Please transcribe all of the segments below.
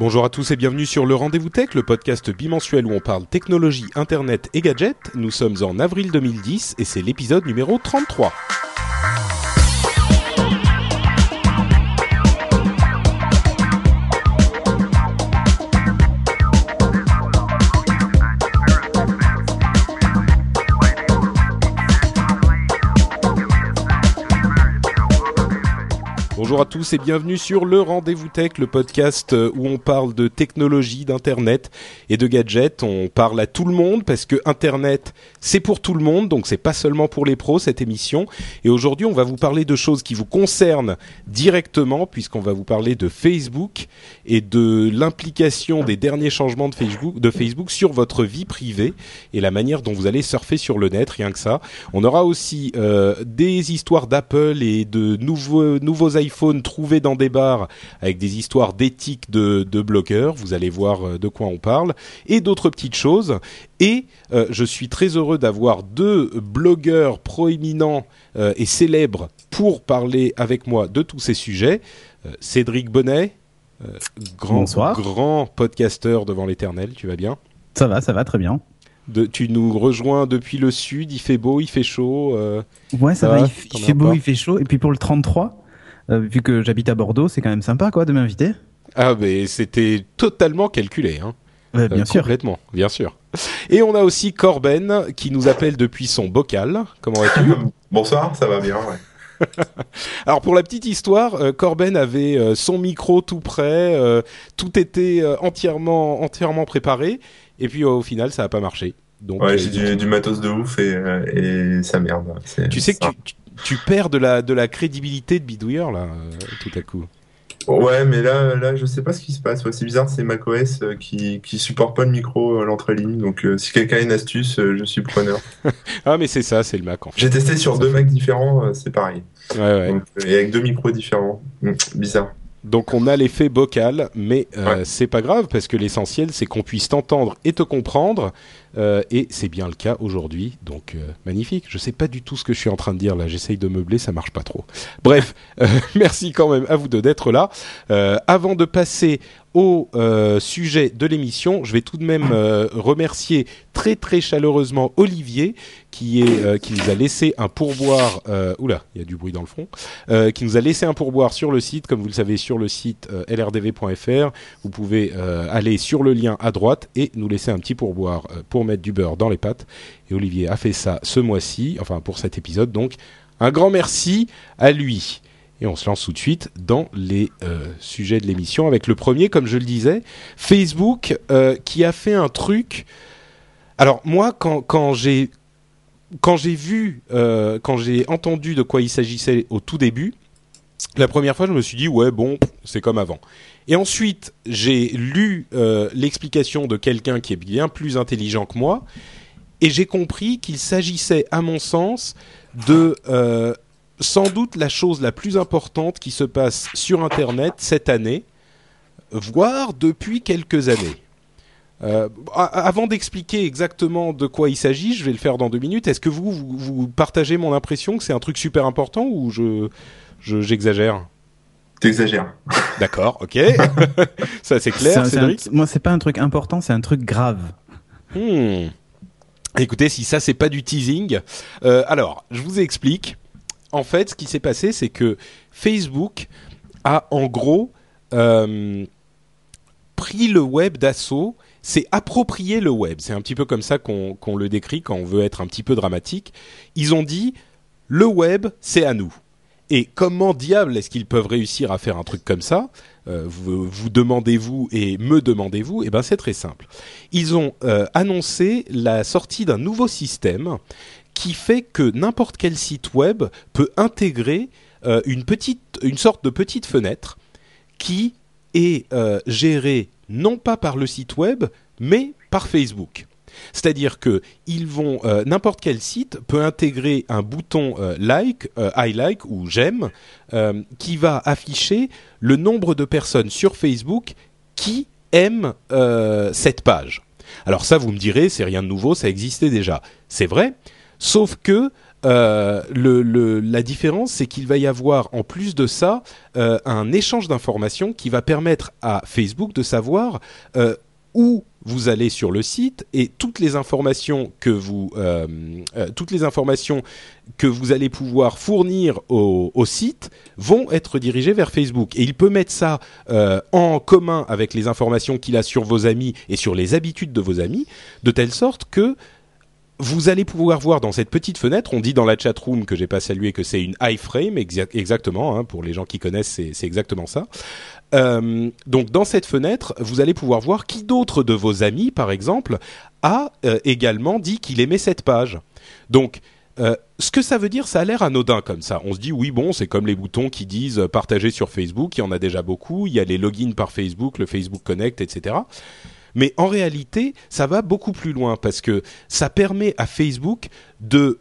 Bonjour à tous et bienvenue sur le Rendez-vous Tech, le podcast bimensuel où on parle technologie, internet et gadgets. Nous sommes en avril 2010 et c'est l'épisode numéro 33. Bonjour à tous et bienvenue sur le Rendez-vous Tech, le podcast euh, où on parle de technologie, d'internet et de gadgets. On parle à tout le monde parce que internet, c'est pour tout le monde, donc c'est pas seulement pour les pros cette émission. Et aujourd'hui, on va vous parler de choses qui vous concernent directement puisqu'on va vous parler de Facebook et de l'implication des derniers changements de Facebook, sur votre vie privée et la manière dont vous allez surfer sur le net, rien que ça. On aura aussi euh, des histoires d'Apple et de nouveaux nouveaux iPhones trouvés dans des bars avec des histoires d'éthique de, de blogueurs. Vous allez voir euh, de quoi on parle et d'autres petites choses. Et euh, je suis très heureux d'avoir deux blogueurs proéminents euh, et célèbres pour parler avec moi de tous ces sujets. Euh, Cédric Bonnet, grand, Bonsoir. grand podcasteur devant l'éternel, tu vas bien? Ça va, ça va très bien. de, Tu nous rejoins depuis le sud, il fait beau, il fait chaud. Ouais, ça, Ça va, va? il, fait beau, il fait chaud. Et puis pour le 33, euh, vu que j'habite à Bordeaux, c'est quand même sympa quoi de m'inviter. Ah, mais c'était totalement calculé, hein. Ouais, bien Euh, sûr. Complètement, bien sûr. Et on a aussi Corben qui nous appelle depuis son bocal. Comment vas-tu? Bonsoir, ça va bien, ouais. Alors pour la petite histoire, euh, Corben avait euh, son micro tout prêt, euh, tout était euh, entièrement entièrement préparé, et puis euh, au final ça n'a pas marché. Donc Ouais, euh, j'ai du, du matos de ouf et, euh, et ça merde. Tu sais que tu, tu, perds de la de la crédibilité de Bidouilleur là euh, tout à coup. Ouais, mais là, là, je sais pas ce qui se passe. Ouais, c'est bizarre, c'est macOS euh, qui, qui supporte pas le micro à l'entrée-ligne. Donc, euh, si quelqu'un a une astuce, euh, je suis preneur. Ah mais c'est ça, c'est le Mac en fait. J'ai testé sur deux Macs différents, euh, c'est pareil. Ouais, ouais. Donc, euh, et avec deux micros différents. Hmm, bizarre. Donc on a l'effet bocal, mais euh, Ouais. c'est pas grave parce que l'essentiel c'est qu'on puisse t'entendre et te comprendre, euh, et c'est bien le cas aujourd'hui. Donc euh, magnifique. Je sais pas du tout ce que je suis en train de dire là. J'essaye de meubler, ça marche pas trop. Bref, euh, merci quand même à vous d'être là. Avant de passer au sujet de l'émission, je vais tout de même remercier très très chaleureusement Olivier qui est qui nous a laissé un pourboire. Oula, il y a du bruit dans le fond qui nous a laissé un pourboire sur le site, comme vous le savez, sur le site lrdv.fr. Vous pouvez aller sur le lien à droite et nous laisser un petit pourboire euh, mettre du beurre dans les pâtes. Et Olivier a fait ça ce mois-ci, enfin pour cet épisode. Donc, un grand merci à lui. Et on se lance tout de suite dans les euh, sujets de l'émission avec le premier, comme je le disais, Facebook euh, qui a fait un truc. Alors moi, quand, quand j'ai quand j'ai vu, euh, quand j'ai entendu de quoi il s'agissait au tout début, la première fois, je me suis dit ouais bon, c'est comme avant. Et ensuite, j'ai lu euh, l'explication de quelqu'un qui est bien plus intelligent que moi, et j'ai compris qu'il s'agissait, à mon sens, de euh, sans doute la chose la plus importante qui se passe sur Internet cette année, voire depuis quelques années. Euh, avant d'expliquer exactement de quoi il s'agit, je vais le faire dans deux minutes. Est-ce que vous, vous, partagez mon impression que c'est un truc super important ou je- j'exagère? T'exagères. D'accord, ok. Ça c'est C'est clair, c'est un- moi, c'est pas un truc important, c'est un truc grave. Hmm. Écoutez, si ça c'est pas du teasing, euh, alors je vous explique. En fait, ce qui s'est passé, c'est que Facebook a en gros euh, pris le web d'assaut, s'est approprié le web. C'est un petit peu comme ça qu'on qu'on le décrit quand on veut être un petit peu dramatique. Ils ont dit le web, c'est à nous. Et comment diable est-ce qu'ils peuvent réussir à faire un truc comme ça? Vous, vous demandez-vous et me demandez-vous Eh ben c'est très simple. Ils ont annoncé la sortie d'un nouveau système qui fait que n'importe quel site web peut intégrer une petite, une sorte de petite fenêtre qui est gérée non pas par le site web, mais par Facebook. C'est-à-dire que ils vont euh, n'importe quel site peut intégrer un bouton euh, like, euh, I like ou j'aime qui va afficher le nombre de personnes sur Facebook qui aiment cette page. Alors ça, vous me direz, c'est rien de nouveau, ça existait déjà. C'est vrai, sauf que la différence, c'est qu'il va y avoir en plus de ça un échange d'informations qui va permettre à Facebook de savoir où vous allez sur le site et toutes les informations que vous euh, euh, toutes les informations que vous allez pouvoir fournir au, site vont être dirigées vers Facebook et il peut mettre ça euh, en commun avec les informations qu'il a sur vos amis et sur les habitudes de vos amis de telle sorte que vous allez pouvoir voir dans cette petite fenêtre, on dit dans la chat room que j'ai pas salué que c'est une iframe, exactement, hein, pour les gens qui connaissent, c'est exactement ça. Euh, donc dans cette fenêtre, vous allez pouvoir voir qui d'autre de vos amis, par exemple, a euh, également dit qu'il aimait cette page. Donc euh, ce que ça veut dire, ça a l'air anodin comme ça. On se dit oui, bon, c'est comme les boutons qui disent partager sur Facebook, il y en a déjà beaucoup. Il y a les logins par Facebook, le Facebook Connect, etc. Mais en réalité, ça va beaucoup plus loin parce que ça permet à Facebook de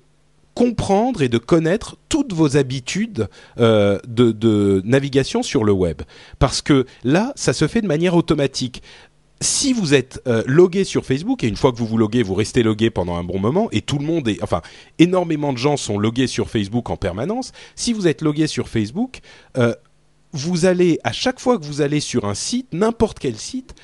comprendre et de connaître toutes vos habitudes euh, de, navigation sur le web. Parce que là, ça se fait de manière automatique. Si vous êtes euh, logué sur Facebook, et une fois que vous vous loguez, vous restez logué pendant un bon moment, et tout le monde est, enfin, énormément de gens sont logués sur Facebook en permanence. Si vous êtes logué sur Facebook, euh, vous allez, à chaque fois que vous allez sur un site, n'importe quel site,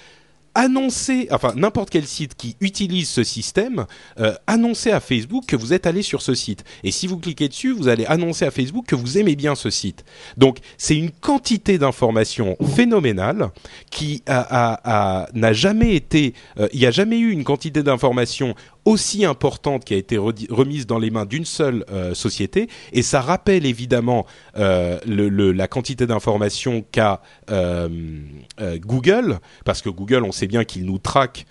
annoncer, enfin n'importe quel site qui utilise ce système, euh, annoncer à Facebook que vous êtes allé sur ce site. Et si vous cliquez dessus, vous allez annoncer à Facebook que vous aimez bien ce site. Donc c'est une quantité d'informations phénoménale qui n'a jamais été, euh, il n'y a jamais eu une quantité d'informations aussi importante qui a été remise dans les mains d'une seule euh, société et ça rappelle évidemment euh, la quantité d'informations qu'a euh, Google parce que Google on sait bien qu'il nous traque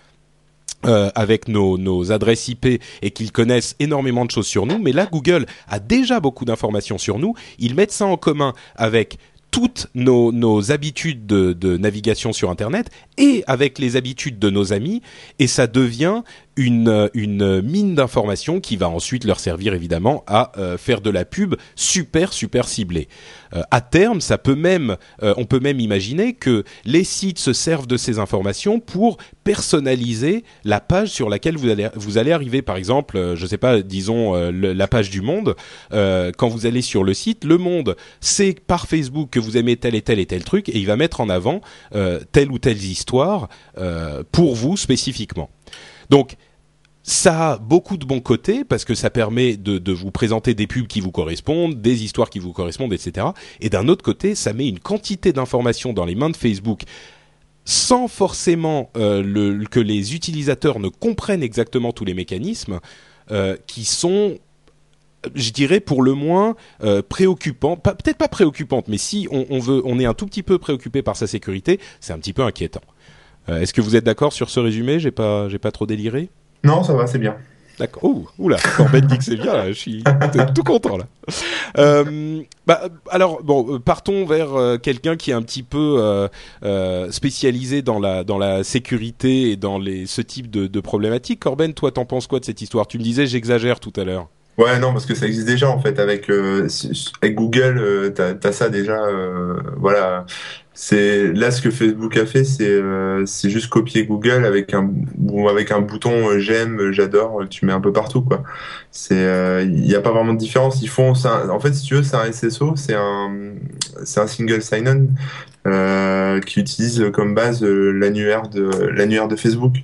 avec nos, nos, adresses IP et qu'ils connaissent énormément de choses sur nous. Mais là, Google a déjà beaucoup d'informations sur nous. Ils mettent ça en commun avec toutes nos, nos habitudes de, de, navigation sur Internet et avec les habitudes de nos amis, et ça devient une, une mine d'informations qui va ensuite leur servir évidemment à euh, faire de la pub super super ciblée. Euh, à terme, ça peut même, euh, on peut même imaginer que les sites se servent de ces informations pour personnaliser la page sur laquelle vous allez vous allez arriver. Par exemple, je sais pas, disons la page du Monde. quand vous allez sur le site, le Monde, c'est par Facebook que vous aimez tel et tel et tel truc, et il va mettre en avant telle ou telle histoire pour vous spécifiquement. Donc ça a beaucoup de bons côtés parce que ça permet de, vous présenter des pubs qui vous correspondent, des histoires qui vous correspondent, etc. Et d'un autre côté, ça met une quantité d'informations dans les mains de Facebook sans forcément euh, que les utilisateurs ne comprennent exactement tous les mécanismes euh, qui sont je dirais pour le moins euh, préoccupant, peut-être pas préoccupante, mais si on, veut, on est un tout petit peu préoccupé par sa sécurité, c'est un petit peu inquiétant. Euh, est-ce que vous êtes d'accord sur ce résumé? J'ai pas, j'ai pas trop déliré? Non, ça va, c'est bien. D'accord. Oh, oula, Corbett dit que c'est bien, là. je suis tout content là. Euh, bah, alors bon, partons vers euh, quelqu'un qui est un petit peu euh, spécialisé dans la dans la sécurité et dans les ce type de, de problématiques. Corben, toi, t'en penses quoi de cette histoire? Tu me disais, j'exagère tout à l'heure. Ouais, non, parce que ça existe déjà en fait avec avec Google, t'as as ça déjà. Voilà, c'est là ce que Facebook a fait, c'est euh, c'est juste copier Google avec un avec un bouton j'aime, j'adore, tu mets un peu partout quoi. C'est il n'y a pas vraiment de différence. Ils font ça. En fait, si tu veux, c'est un SSO, c'est un c'est un single sign-on euh, qui utilise comme base euh, l'annuaire de l'annuaire de Facebook.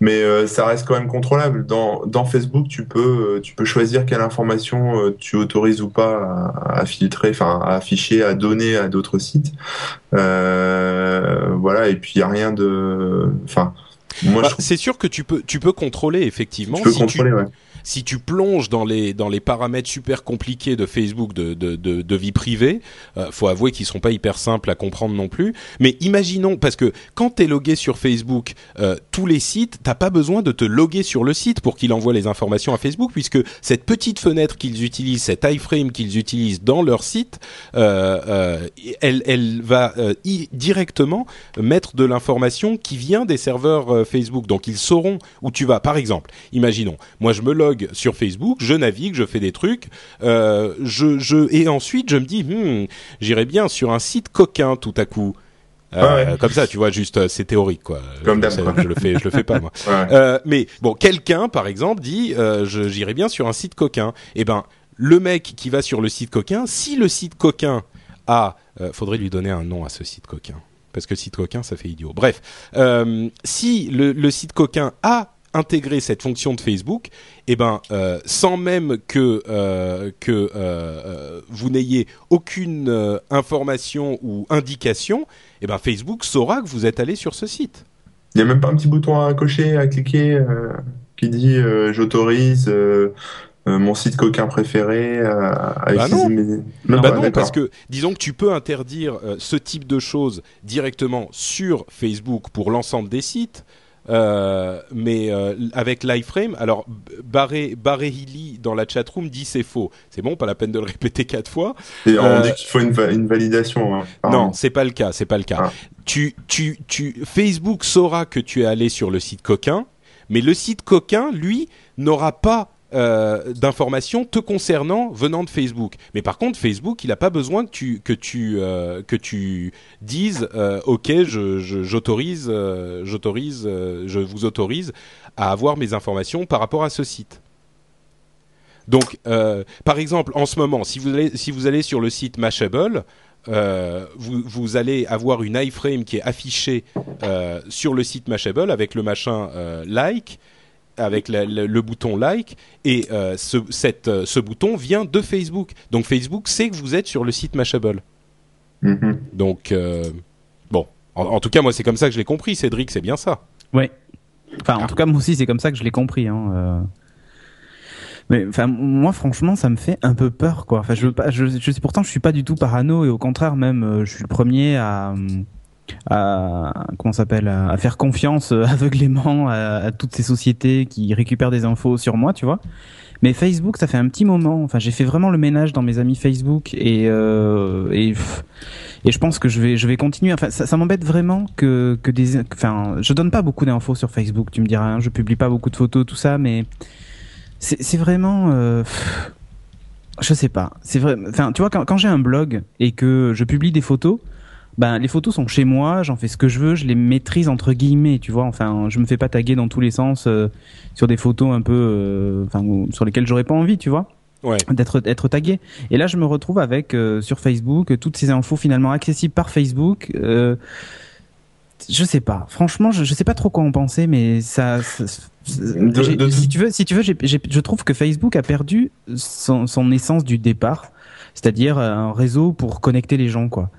Mais euh, ça reste quand même contrôlable. Dans, dans Facebook, tu peux tu peux choisir quelle information tu autorises ou pas à, filtrer, enfin à afficher, à donner à d'autres sites. voilà. Et puis il y a rien de, enfin. Moi, bah, c'est sûr que tu peux tu peux contrôler effectivement. Tu peux contrôler, ouais si tu plonges dans les dans les paramètres super compliqués de Facebook de de vie privée, euh, faut avouer qu'ils sont pas hyper simples à comprendre non plus. Mais imaginons parce que quand t'es logué sur Facebook, euh, tous les sites, t'as pas besoin de te loguer sur le site pour qu'il envoie les informations à Facebook, puisque cette petite fenêtre qu'ils utilisent, cet iframe qu'ils utilisent dans leur site, euh, euh, elle elle va directement mettre de l'information qui vient des serveurs Facebook. Donc ils sauront où tu vas. Par exemple, imaginons, moi je me log sur Facebook, je navigue, je fais des trucs, euh, je, je et ensuite je me dis, hmm, j'irai bien sur un site coquin tout à coup. Euh, Ah ouais. Comme ça, tu vois, juste euh, c'est théorique quoi. Comme je, sais, je le fais, je le fais pas moi. Ouais. Euh, mais bon, quelqu'un, par exemple, dit j'irai bien sur un site coquin. Eh ben, le mec qui va sur le site coquin, si le site coquin a, faudrait lui donner un nom à ce site coquin, parce que site coquin, ça fait idiot. Bref, si le, le site coquin a intégré cette fonction de Facebook, eh ben, euh, sans même que euh, que euh, vous n'ayez aucune information ou indication, eh ben, Facebook saura que vous êtes allé sur ce site. Il y a même pas un petit bouton à cocher, à cliquer, qui dit j'autorise euh, mon site coquin préféré euh, à Bah utiliser non. mes. Non, bah ouais, non, parce que disons que tu peux interdire euh, ce type de choses directement sur Facebook pour l'ensemble des sites. Euh, mais euh, avec l'iframe, alors B- Barré Barré Hilly dans la chatroom dit c'est faux. C'est bon, pas la peine de le répéter quatre fois. Et on euh, dit qu'il faut une, va- une validation. hein. Non, c'est pas le cas, c'est pas le cas. Ah. Tu, tu, tu, Facebook saura que tu es allé sur le site coquin, mais le site coquin, lui, n'aura pas euh, d'informations te concernant venant de Facebook. Mais par contre, Facebook, il n'a pas besoin que tu euh, dises euh, OK, je je- j'autorise j'autorise je vous autorise à avoir mes informations par rapport à ce site. Donc, par exemple, en ce moment, si vous allez sur le site Mashable, vous, allez avoir une iframe qui est affichée sur le site Mashable avec le machin like, avec la- le, le bouton like, et euh, ce, cette, euh, ce bouton vient de Facebook. Donc Facebook sait que vous êtes sur le site Mashable. Mhm. Donc euh, bon, en, en tout cas moi c'est comme ça que je l'ai compris, Cédric, c'est bien ça. Ouais. Enfin, en tout cas, moi aussi, c'est comme ça que je l'ai compris. Hein. euh. Mais enfin, moi, franchement, ça me fait un peu peur, quoi. Enfin, je veux pas. Je, je sais pourtant, je suis pas du tout parano et au contraire, même, je suis le premier à, à comment s'appelle, à, faire confiance euh, aveuglément à, toutes ces sociétés qui récupèrent des infos sur moi, tu vois. Mais Facebook, ça fait un petit moment. Enfin, j'ai fait vraiment le ménage dans mes amis Facebook et euh, et je pense que je vais je vais continuer. Enfin, ça, m'embête vraiment que que des. Enfin, je donne pas beaucoup d'infos sur Facebook. Tu me diras, hein, je publie pas beaucoup de photos, tout ça, mais c'est vraiment. euh, je sais pas. C'est vrai. Enfin, tu vois, quand, quand j'ai un blog et que je publie des photos, ben les photos sont chez moi, j'en fais ce que je veux, je les maîtrise entre guillemets, tu vois. Enfin, je me fais pas taguer dans tous les sens euh, sur des photos un peu, euh, enfin, sur lesquelles j'aurais pas envie, tu vois Ouais. d'être être tagué. Et là, je me retrouve avec euh, sur Facebook toutes ces infos finalement accessibles par Facebook. Euh, je sais pas. Franchement, je, je sais pas trop quoi en penser, mais ça. ça- ça- De- j'ai- de si tu veux, si tu veux, je trouve que Facebook a perdu son, son essence du départ, c'est-à-dire un réseau pour connecter les gens, quoi.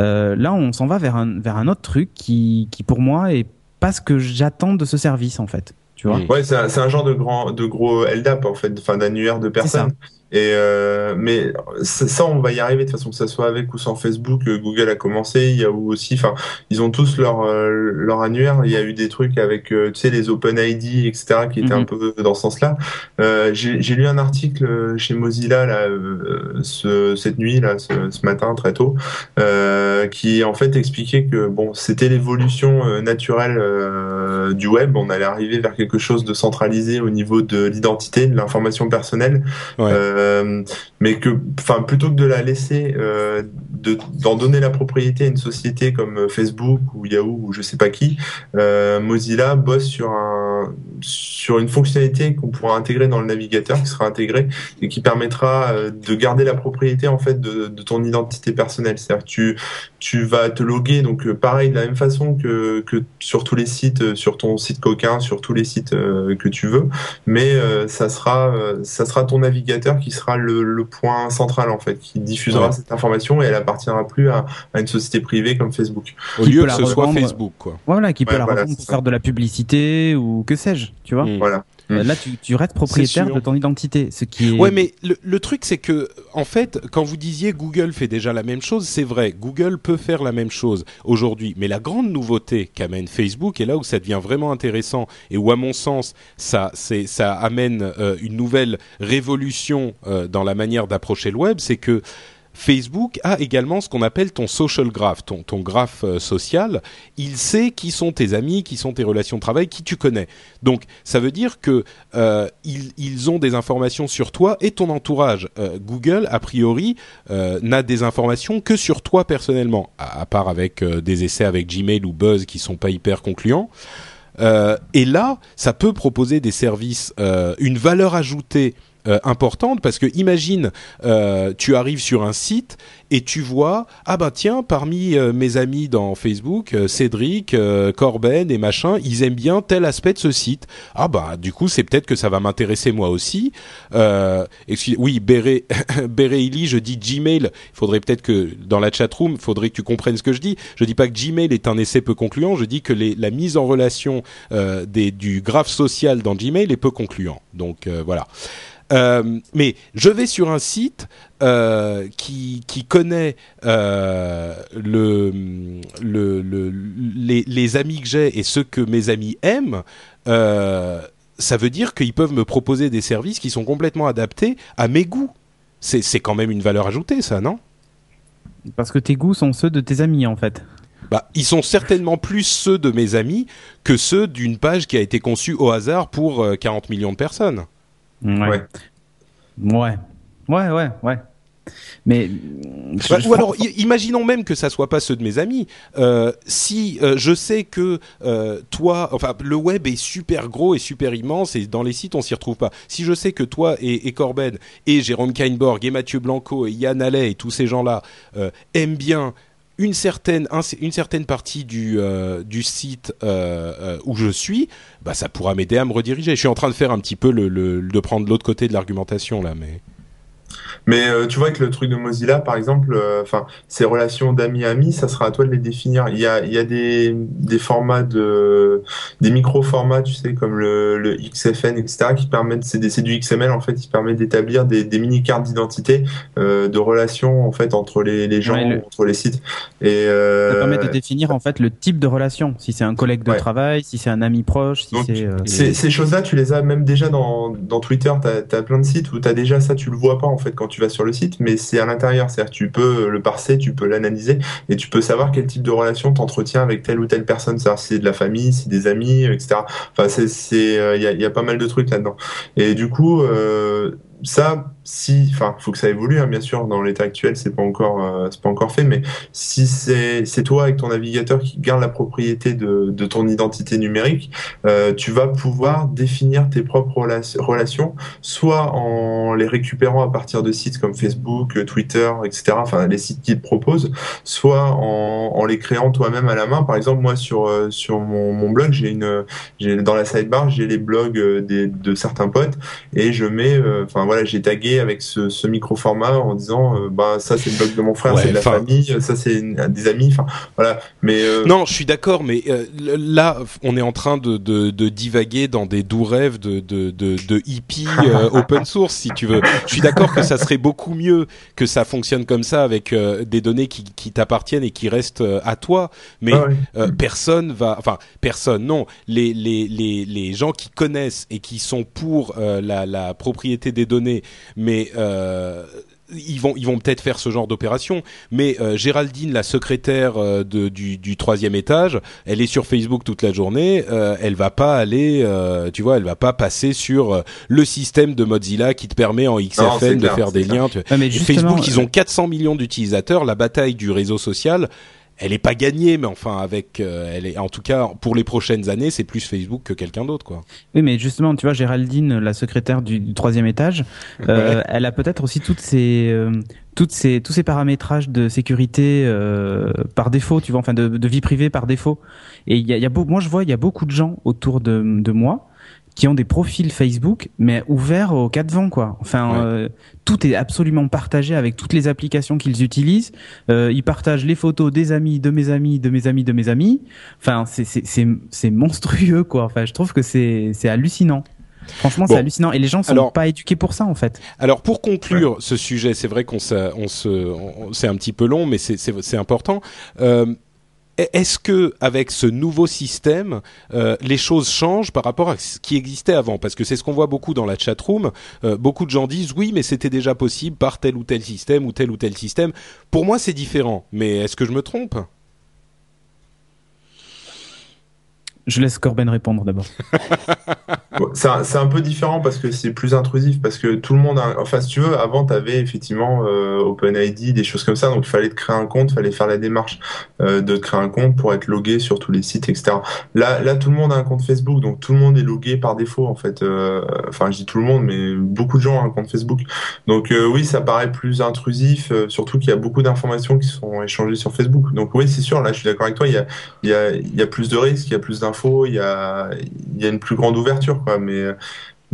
Euh, là, on s'en va vers un vers un autre truc qui qui pour moi est pas ce que j'attends de ce service en fait. Tu vois. Ouais, c'est un, c'est un genre de grand, de gros LDAP en fait, enfin d'annuaire de personnes. Et euh, mais ça, ça, on va y arriver de toute façon que ça soit avec ou sans Facebook. euh, Google a commencé, Yahoo aussi. Enfin, ils ont tous leur euh, leur annuaire. Il y a eu des trucs avec, euh, tu sais, les OpenID, etc., qui étaient Mhm. un peu dans ce sens-là. Euh, J'ai j'ai lu un article chez Mozilla là, euh, ce, cette nuit là, ce, ce matin très tôt, euh, qui en fait expliquait que bon, c'était l'évolution euh, naturelle euh, du web. On allait arriver vers quelque chose de centralisé au niveau de l'identité, de l'information personnelle. Ouais. Euh, mais que, enfin, plutôt que de la laisser, euh, de d'en donner la propriété à une société comme Facebook ou Yahoo ou je sais pas qui, euh, Mozilla bosse sur un sur une fonctionnalité qu'on pourra intégrer dans le navigateur, qui sera intégrée et qui permettra euh, de garder la propriété en fait de, de ton identité personnelle. C'est-à-dire tu tu vas te loguer donc euh, pareil de la même façon que que sur tous les sites, euh, sur ton site coquin, sur tous les sites euh, que tu veux, mais euh, ça sera euh, ça sera ton navigateur qui sera le, le point central en fait, qui diffusera Ouais. cette information et elle appartiendra plus à, à une société privée comme Facebook. Au Qui lieu peut que la ce soit. Facebook, quoi. Voilà, qui peut Ouais, la voilà, revendre pour ça. faire de la publicité ou que sais-je, tu vois. Mm. Voilà. Euh, Là, tu, tu restes propriétaire de ton identité, ce qui est. Ouais, mais le, le truc, c'est que, en fait, quand vous disiez Google fait déjà la même chose, c'est vrai, Google peut faire la même chose aujourd'hui. Mais la grande nouveauté qu'amène Facebook, et là où ça devient vraiment intéressant, et où, à mon sens, ça, c'est, ça amène euh, une nouvelle révolution euh, dans la manière d'approcher le web, c'est que Facebook a également ce qu'on appelle ton social graph, ton, ton graphe euh, social. Il sait qui sont tes amis, qui sont tes relations de travail, qui tu connais. Donc, ça veut dire que euh, ils, ont des informations sur toi et ton entourage. Euh, Google, a priori, n'a des informations que sur toi personnellement, à, à part avec des essais avec Gmail ou Buzz qui sont pas hyper concluants. Et là, ça peut proposer des services, une valeur ajoutée euh, importante parce que imagine, euh, tu arrives sur un site et tu vois ah bah tiens parmi euh, mes amis dans Facebook, euh, Cédric, euh, Corben et machin, ils aiment bien tel aspect de ce site. Ah bah du coup c'est peut-être que ça va m'intéresser moi aussi. Excuse- oui, Béré, Béréili, je dis Gmail. Il faudrait peut-être que dans la chatroom, il faudrait que tu comprennes ce que je dis. Je dis pas que Gmail est un essai peu concluant. Je dis que les, la mise en relation euh, des, du graphe social dans Gmail est peu concluant. Donc voilà. Euh, mais je vais sur un site euh, qui, qui connaît euh, le, le, le- les, les amis que j'ai et ceux que mes amis aiment. Ça veut dire qu'ils peuvent me proposer des services qui sont complètement adaptés à mes goûts. C'est c'est quand même une valeur ajoutée, ça, non? Parce que tes goûts sont ceux de tes amis, en fait. bah, ils sont certainement plus ceux de mes amis que ceux d'une page qui a été conçue au hasard pour euh, 40 millions de personnes. Ouais. Ouais. Ouais. Ouais, ouais. Mais. Bah, ou alors, imaginons même que ça soit pas ceux de mes amis. Euh, si euh, je sais que euh, toi, enfin, le web est super gros et super immense et dans les sites on s'y retrouve pas. Si je sais que toi et, et Corben et Jérôme Kainborg et Mathieu Blanco et Yann Allais et tous ces gens-là euh, aiment bien une certaine un- une certaine partie du euh, du site euh, euh, où je suis, bah ça pourra m'aider à me rediriger. Je suis en train de faire un petit peu le de prendre l'autre côté de l'argumentation là, mais Mais euh, tu vois que le truc de Mozilla, par exemple, euh, enfin, ces relations d'amis à amis, ça sera à toi de les définir. Il y a, il y a des, des formats de, des micro-formats, tu sais, comme le, le XFN, etc., qui permettent, c'est du XML, en fait, qui permet d'établir des, des mini-cartes d'identité, euh, de relations, en fait, entre les, les gens, Ouais, le- entre les sites. Et, euh, Ça permet de définir en fait le type de relation. Si c'est un collègue de Ouais. travail, si c'est un ami proche, si c'est. euh, Ces, choses-là, tu les as même déjà dans, dans Twitter. Tu as, plein de sites où tu as déjà ça, tu le vois pas en fait quand tu vas sur le site, mais c'est à l'intérieur. C'est-à-dire tu peux le parser, tu peux l'analyser et tu peux savoir quel type de relation t'entretiens avec telle ou telle personne. C'est-à-dire si c'est de la famille, si des amis, etc. Enfin, c'est, euh, il y, a, y a pas mal de trucs là-dedans. Et du coup, euh, ça, si, enfin, faut que ça évolue, hein, bien sûr. Dans l'état actuel, c'est pas encore, euh, c'est pas encore fait, mais si c'est, c'est toi avec ton navigateur qui garde la propriété de, de ton identité numérique, euh, tu vas pouvoir définir tes propres rela- relations, soit en les récupérant à partir de sites comme Facebook, Twitter, etc., enfin les sites qui te proposent, soit en, en les créant toi-même à la main. Par exemple, moi sur euh, sur mon, mon blog, j'ai une, j'ai dans la sidebar, j'ai les blogs euh, des, de certains potes et je mets, euh, enfin voilà, j'ai tagué avec ce, ce micro format en disant, euh, bah ça c'est le blog de mon frère, Ouais, c'est de la famille, ça c'est des amis, enfin voilà. Mais euh, Non, je suis d'accord, mais euh, là, on est en train de, de, de divaguer dans des doux rêves de, de, de, de hippie open source, si tu veux. Je suis d'accord que ça serait beaucoup mieux que ça fonctionne comme ça avec des données qui, qui t'appartiennent et qui restent à toi. Mais ah ouais. personne va, enfin personne, non. Les, les, les, les gens qui connaissent et qui sont pour la, la propriété des données, mais euh, ils vont, ils vont peut-être faire ce genre d'opération. Mais euh, Géraldine, la secrétaire euh, de, du, du troisième étage, elle est sur Facebook toute la journée. Euh, elle va pas aller, euh, tu vois, elle va pas passer sur euh, le système de Mozilla qui te permet en XFN de clair, faire des clair. liens. tu mais Facebook, ils ont 400 millions d'utilisateurs. La bataille du réseau social, elle est pas gagnée, mais enfin avec, euh, elle est en tout cas pour les prochaines années, c'est plus Facebook que quelqu'un d'autre, quoi. Oui, mais justement, tu vois, Géraldine, la secrétaire du, du troisième étage, euh, elle a peut-être aussi toutes ces, euh, toutes ces, tous ces paramétrages de sécurité euh, par défaut, tu vois, enfin de, de vie privée par défaut. Et il y a, y a beau, moi je vois, il y a beaucoup de gens autour de, de moi qui ont des profils Facebook, mais ouverts aux quatre vents, quoi. Enfin, euh, tout est absolument partagé avec toutes les applications qu'ils utilisent. Euh, ils partagent les photos des amis, de mes amis, de mes amis, de mes amis. Enfin, c'est c'est c'est monstrueux, quoi. Enfin, je trouve que c'est c'est hallucinant. Franchement, c'est hallucinant et les gens sont pas éduqués pour ça en fait. Alors pour conclure ce sujet, c'est vrai qu'on on se, c'est un petit peu long, mais c'est important. Euh, est-ce que avec ce nouveau système, euh, les choses changent par rapport à ce qui existait avant? Parce que c'est ce qu'on voit beaucoup dans la chatroom. Euh, beaucoup de gens disent oui, mais c'était déjà possible par tel ou tel système ou tel ou tel système. Pour moi, c'est différent. Mais est-ce que je me trompe? Je laisse Corben répondre d'abord. c'est un, peu différent parce que c'est plus intrusif, parce que tout le monde a... Enfin, si tu veux, avant, tu avais effectivement euh, OpenID, des choses comme ça, donc il fallait te créer un compte, il fallait faire la démarche euh, de créer un compte pour être logué sur tous les sites, etc. Là, là, tout le monde a un compte Facebook, donc tout le monde est logué par défaut, en fait. Euh, enfin, je dis tout le monde, mais beaucoup de gens ont un compte Facebook. Donc euh, oui, ça paraît plus intrusif, surtout qu'il y a beaucoup d'informations qui sont échangées sur Facebook. Donc oui, c'est sûr, là, je suis d'accord avec toi, il y a, y, a, il y a plus de risques, il y a plus d'informations il y a, il y a une plus grande ouverture, quoi. Mais,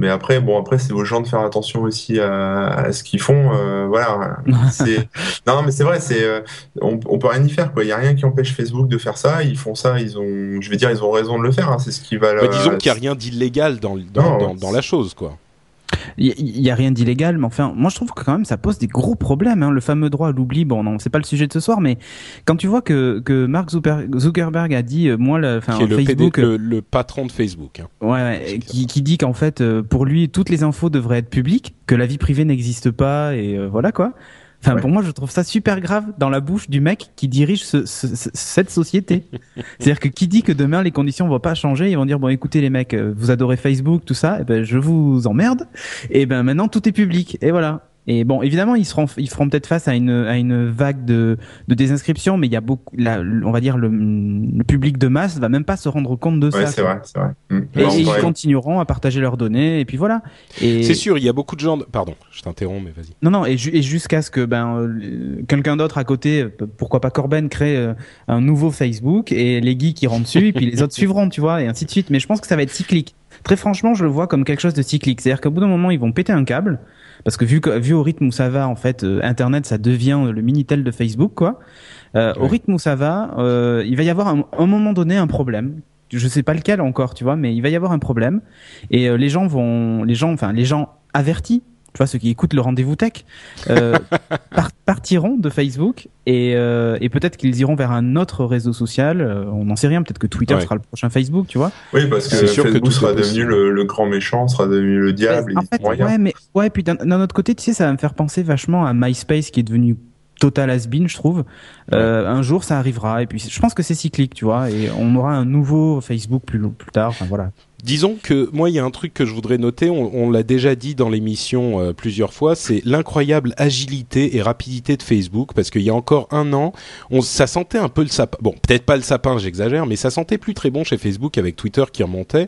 mais après, bon, après, c'est aux gens de faire attention aussi à, ce qu'ils font. Euh, voilà. non, mais c'est vrai, c'est, euh, on, peut rien y faire, quoi. Il y a rien qui empêche Facebook de faire ça. Ils font ça. Ils ont, je vais dire, ils ont raison de le faire. Hein. C'est ce qui va. disons qu'il n'y a rien d'illégal dans, dans, dans la chose, quoi. Il y, a rien d'illégal, mais enfin, moi je trouve que quand même ça pose des gros problèmes. Hein. Le fameux droit à l'oubli, bon, non, c'est pas le sujet de ce soir, mais quand tu vois que que Mark Zuckerberg a dit, euh, moi, enfin, Facebook, le, le, patron de Facebook, hein. ouais, qui, qui, dit qu'en fait, euh, pour lui, toutes les infos devraient être publiques, que la vie privée n'existe pas, et euh, voilà quoi. Enfin, pour moi, je trouve ça super grave dans la bouche du mec qui dirige ce, cette société. C'est-à-dire que qui dit que demain les conditions vont pas changer, ils vont dire bon, écoutez les mecs, euh, vous adorez Facebook, tout ça, et eh ben je vous emmerde. Et ben maintenant tout est public. Et voilà. Et bon, évidemment, ils seront, ils feront peut-être face à une, à une vague de, de désinscription, mais il y a beaucoup, là, on va dire le, le public de masse va même pas se rendre compte de ouais, ça. c'est vrai, c'est vrai. Mm. Et, ils continueront à partager leurs données, et puis voilà. Et... C'est sûr, il y a beaucoup de gens. Pardon, je t'interromps, mais vas-y. Non, non, et, et jusqu'à ce que ben euh, quelqu'un d'autre à côté, pourquoi pas Corben, crée euh, un nouveau Facebook et les geeks qui rentrent dessus, et puis les autres suivront, tu vois, et ainsi de suite. Mais je pense que ça va être cyclique. Très franchement, je le vois comme quelque chose de cyclique. C'est-à-dire qu'au bout d'un moment, ils vont péter un câble parce que vu, vu au rythme où ça va, en fait, euh, Internet, ça devient le minitel de Facebook, quoi. Euh, Au rythme où ça va, euh, il va y avoir un, un, moment donné un problème. Je sais pas lequel encore, tu vois, mais il va y avoir un problème. Et euh, les gens vont, les gens, enfin, les gens avertis tu vois, ceux qui écoutent le rendez-vous tech, euh, partiront de Facebook et, euh, et peut-être qu'ils iront vers un autre réseau social. Euh, on n'en sait rien. Peut-être que Twitter sera le prochain Facebook, tu vois. Oui, parce que sûr Facebook que tout sera devenu le, grand méchant, sera devenu le diable. en fait, ouais, mais ouais, puis d'un autre côté, tu sais, ça va me faire penser vachement à MySpace qui est devenu total has-been, je trouve. Euh, un jour, ça arrivera. Et puis, je pense que c'est cyclique, tu vois. Et on aura un nouveau Facebook plus, plus tard. Enfin, voilà. Disons que moi, il y a un truc que je voudrais noter, on, l'a déjà dit dans l'émission euh, plusieurs fois, c'est l'incroyable agilité et rapidité de Facebook, parce qu'il y a encore un an, on, ça sentait un peu le sapin. Bon, peut-être pas le sapin, j'exagère, mais ça sentait plus très bon chez Facebook avec Twitter qui remontait.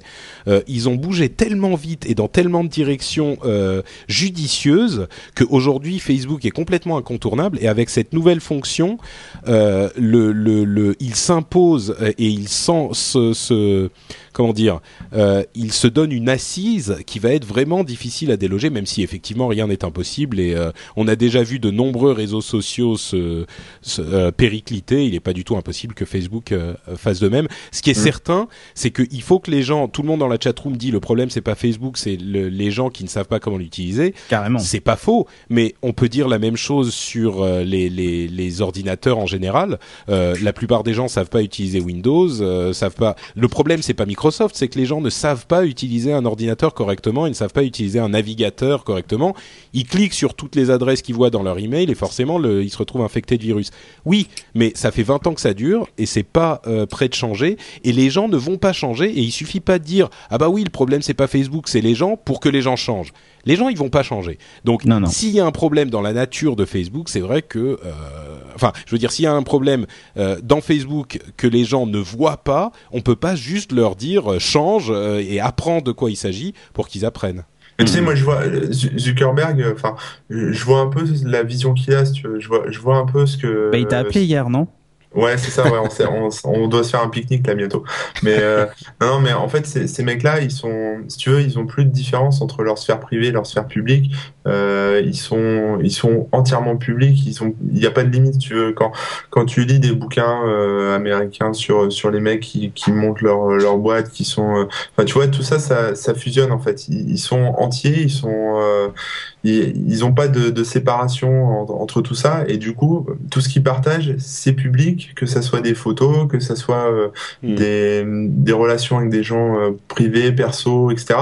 Euh, ils ont bougé tellement vite et dans tellement de directions euh, judicieuses qu'aujourd'hui, Facebook est complètement incontournable, et avec cette nouvelle fonction, euh, le, le, le, il s'impose et il sent ce, ce comment dire, euh, il se donne une assise qui va être vraiment difficile à déloger, même si effectivement rien n'est impossible. Et euh, on a déjà vu de nombreux réseaux sociaux se, euh, péricliter. Il n'est pas du tout impossible que Facebook fasse de même. Ce qui est mm. certain, c'est qu'il faut que les gens, tout le monde dans la chatroom dit le problème c'est pas Facebook, c'est les gens qui ne savent pas comment l'utiliser. Carrément. C'est pas faux, mais on peut dire la même chose sur les, les, les, ordinateurs en général. la plupart des gens savent pas utiliser Windows, savent pas. Le problème c'est pas Microsoft Microsoft, c'est que les gens ne savent pas utiliser un ordinateur correctement, ils ne savent pas utiliser un navigateur correctement. Ils cliquent sur toutes les adresses qu'ils voient dans leur email et forcément ils se retrouvent infectés de virus. Oui, mais ça fait 20 ans que ça dure et c'est pas euh, prêt de changer et les gens ne vont pas changer et il suffit pas de dire ah bah oui le problème c'est pas Facebook c'est les gens pour que les gens changent les gens ils vont pas changer. Donc s'il y a un problème dans la nature de Facebook, c'est vrai que, euh, enfin, je veux dire, s'il y a un problème euh, dans Facebook que les gens ne voient pas, on peut pas juste leur dire euh, change et apprends de quoi il s'agit pour qu'ils apprennent. tu sais, moi, je vois Zuckerberg. Enfin, je vois un peu la vision qu'il a. tu veux. Je vois, je vois un peu ce que. Bah, il t'a appelé hier, non? Ouais, c'est ça. Ouais, on, on, on doit se faire un pique-nique là bientôt. Mais euh, non, mais en fait, ces, ces mecs-là, ils sont, si tu veux, ils ont plus de différence entre leur sphère privée et leur sphère publique. Euh, ils sont, ils sont entièrement publics. Ils sont, il n'y a pas de limite. Tu veux, quand quand tu lis des bouquins euh, américains sur sur les mecs qui qui montent leur leur boîte, qui sont, euh, enfin, tu vois, tout ça, ça ça fusionne en fait. Ils, ils sont entiers. Ils sont euh, ils, ils ont pas de, de séparation en- entre tout ça et du coup tout ce qu'ils partagent c'est public que ça soit des photos que ça soit euh, Hmm. des, des relations avec des gens euh, privés perso etc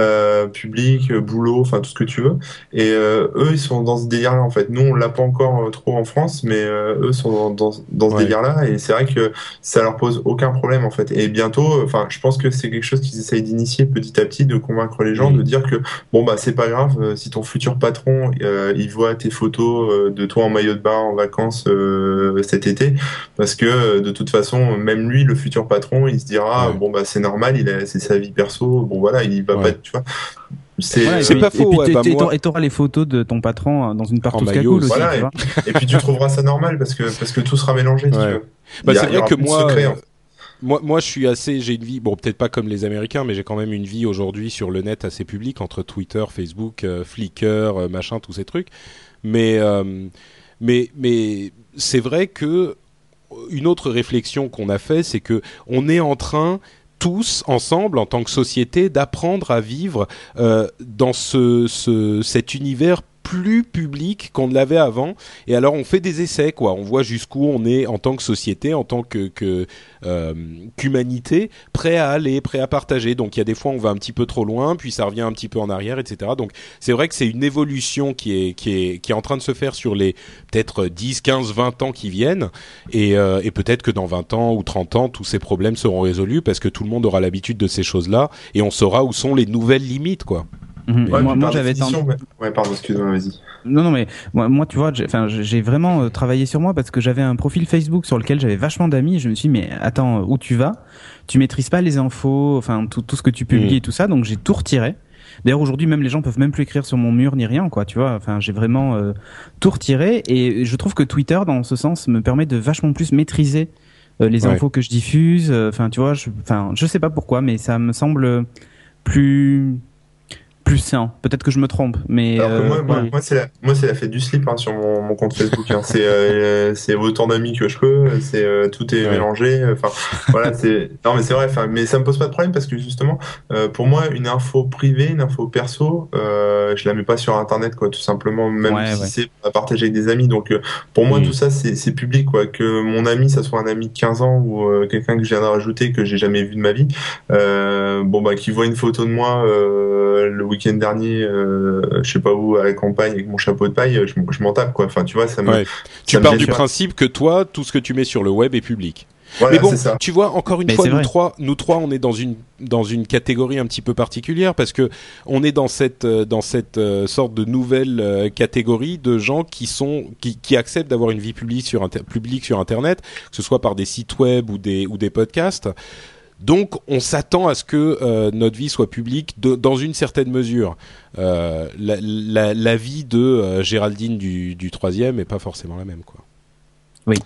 euh, public euh, boulot enfin tout ce que tu veux et euh, eux ils sont dans ce délire là en fait nous on l'a pas encore euh, trop en France mais euh, eux sont dans, dans, dans ce Ouais. délire là et c'est vrai que ça leur pose aucun problème en fait et bientôt enfin je pense que c'est quelque chose qu'ils essayent d'initier petit à petit de convaincre les gens de dire que bon bah c'est pas grave euh, si ton futur patron euh, il voit tes photos euh, de toi en maillot de bain en vacances euh, cet été parce que de toute façon même lui le futur patron il se dira Ouais. bon bah c'est normal il c'est sa vie perso bon voilà il va Ouais. pas être tu vois c'est et puis- pas et faux, puis ouais, t'es- bah, Et t'auras les photos de ton patron euh, dans une partout maillot cagoule aussi. Voilà, tu et- vois. et puis tu trouveras ça normal parce que parce que tout sera mélangé si Ouais. tu veux. Bah, c'est vrai que moi, secret, euh, fait. moi, moi, je suis assez, j'ai une vie, bon, peut-être pas comme les Américains, mais j'ai quand même une vie aujourd'hui sur le net assez publique entre Twitter, Facebook, euh, Flickr, euh, machin, tous ces trucs. Mais, euh, mais, mais c'est vrai que une autre réflexion qu'on a fait, c'est que on est en train tous ensemble en tant que société d'apprendre à vivre euh, dans ce, ce cet univers plus public qu'on ne l'avait avant. Et alors on fait des essais quoi. On voit jusqu'où on est en tant que société en tant que, que euh, qu'humanité prêt à aller prêt à partager. Donc il y a des fois on va un petit peu trop loin puis ça revient un petit peu en arrière etc donc c'est vrai que c'est une évolution qui est qui est qui est en train de se faire sur les peut-être 10 15 20 ans qui viennent. Et, euh, et peut-être que dans 20 ans ou 30 ans tous ces problèmes seront résolus parce que tout le monde aura l'habitude de ces choses là et on saura où sont les nouvelles limites quoi Mhm. Ouais, moi, j'avais ouais. ouais pardon excuse-moi vas-y Non, non, mais moi, moi tu vois, j'ai- enfin, j'ai j'ai vraiment euh, travaillé sur moi parce que j'avais un profil Facebook sur lequel j'avais vachement d'amis. Et je me suis dit, mais attends, où tu vas? Tu maîtrises pas les infos, enfin tout, tout ce que tu publies Mm. et tout ça. Donc j'ai tout retiré. D'ailleurs aujourd'hui même les gens peuvent même plus écrire sur mon mur ni rien quoi tu vois enfin j'ai vraiment euh, tout retiré et je trouve que Twitter dans ce sens me permet de vachement plus maîtriser euh, les Ouais. infos que je diffuse euh, enfin tu vois je enfin je sais pas pourquoi mais ça me semble plus plus sain peut-être que je me trompe mais Alors que euh, moi, moi, ouais. moi, c'est la, moi, c'est la fête du slip hein, sur mon, mon compte Facebook. Hein. C'est, euh, c'est autant d'amis que je peux. C'est euh, tout est Ouais. mélangé. Enfin, voilà, c'est. Non, mais c'est vrai. Enfin, mais ça me pose pas de problème parce que justement, euh, pour moi, une info privée, une info perso, euh, je la mets pas sur Internet, quoi, tout simplement. Même Ouais, si ouais. c'est à partager avec des amis. Donc, euh, pour moi, Mm. tout ça, c'est, c'est public, quoi. Que mon ami, ça soit un ami de 15 ans ou euh, quelqu'un que je viens de rajouter que j'ai jamais vu de ma vie. Euh, bon, bah, qui voit une photo de moi euh, le week-end dernier, euh, je sais pas où, à la campagne avec mon chapeau de paille, je, je m'en tape, quoi. Enfin, tu vois, ça me. Ouais. tu me pars du pas. principe que toi tout ce que tu mets sur le web est public Voilà, mais bon, ça. tu vois, encore une Mais fois, nous vrai. trois, nous trois, on est dans une dans une catégorie un petit peu particulière parce que on est dans cette euh, dans cette euh, sorte de nouvelle euh, catégorie de gens qui sont qui, qui acceptent d'avoir une vie publique sur inter- publique sur internet, que ce soit par des sites web ou des ou des podcasts. Donc, on s'attend à ce que euh, notre vie soit publique de- dans une certaine mesure. Euh, la, la, la vie de euh, Géraldine du, du troisième est pas forcément la même, quoi. Oui.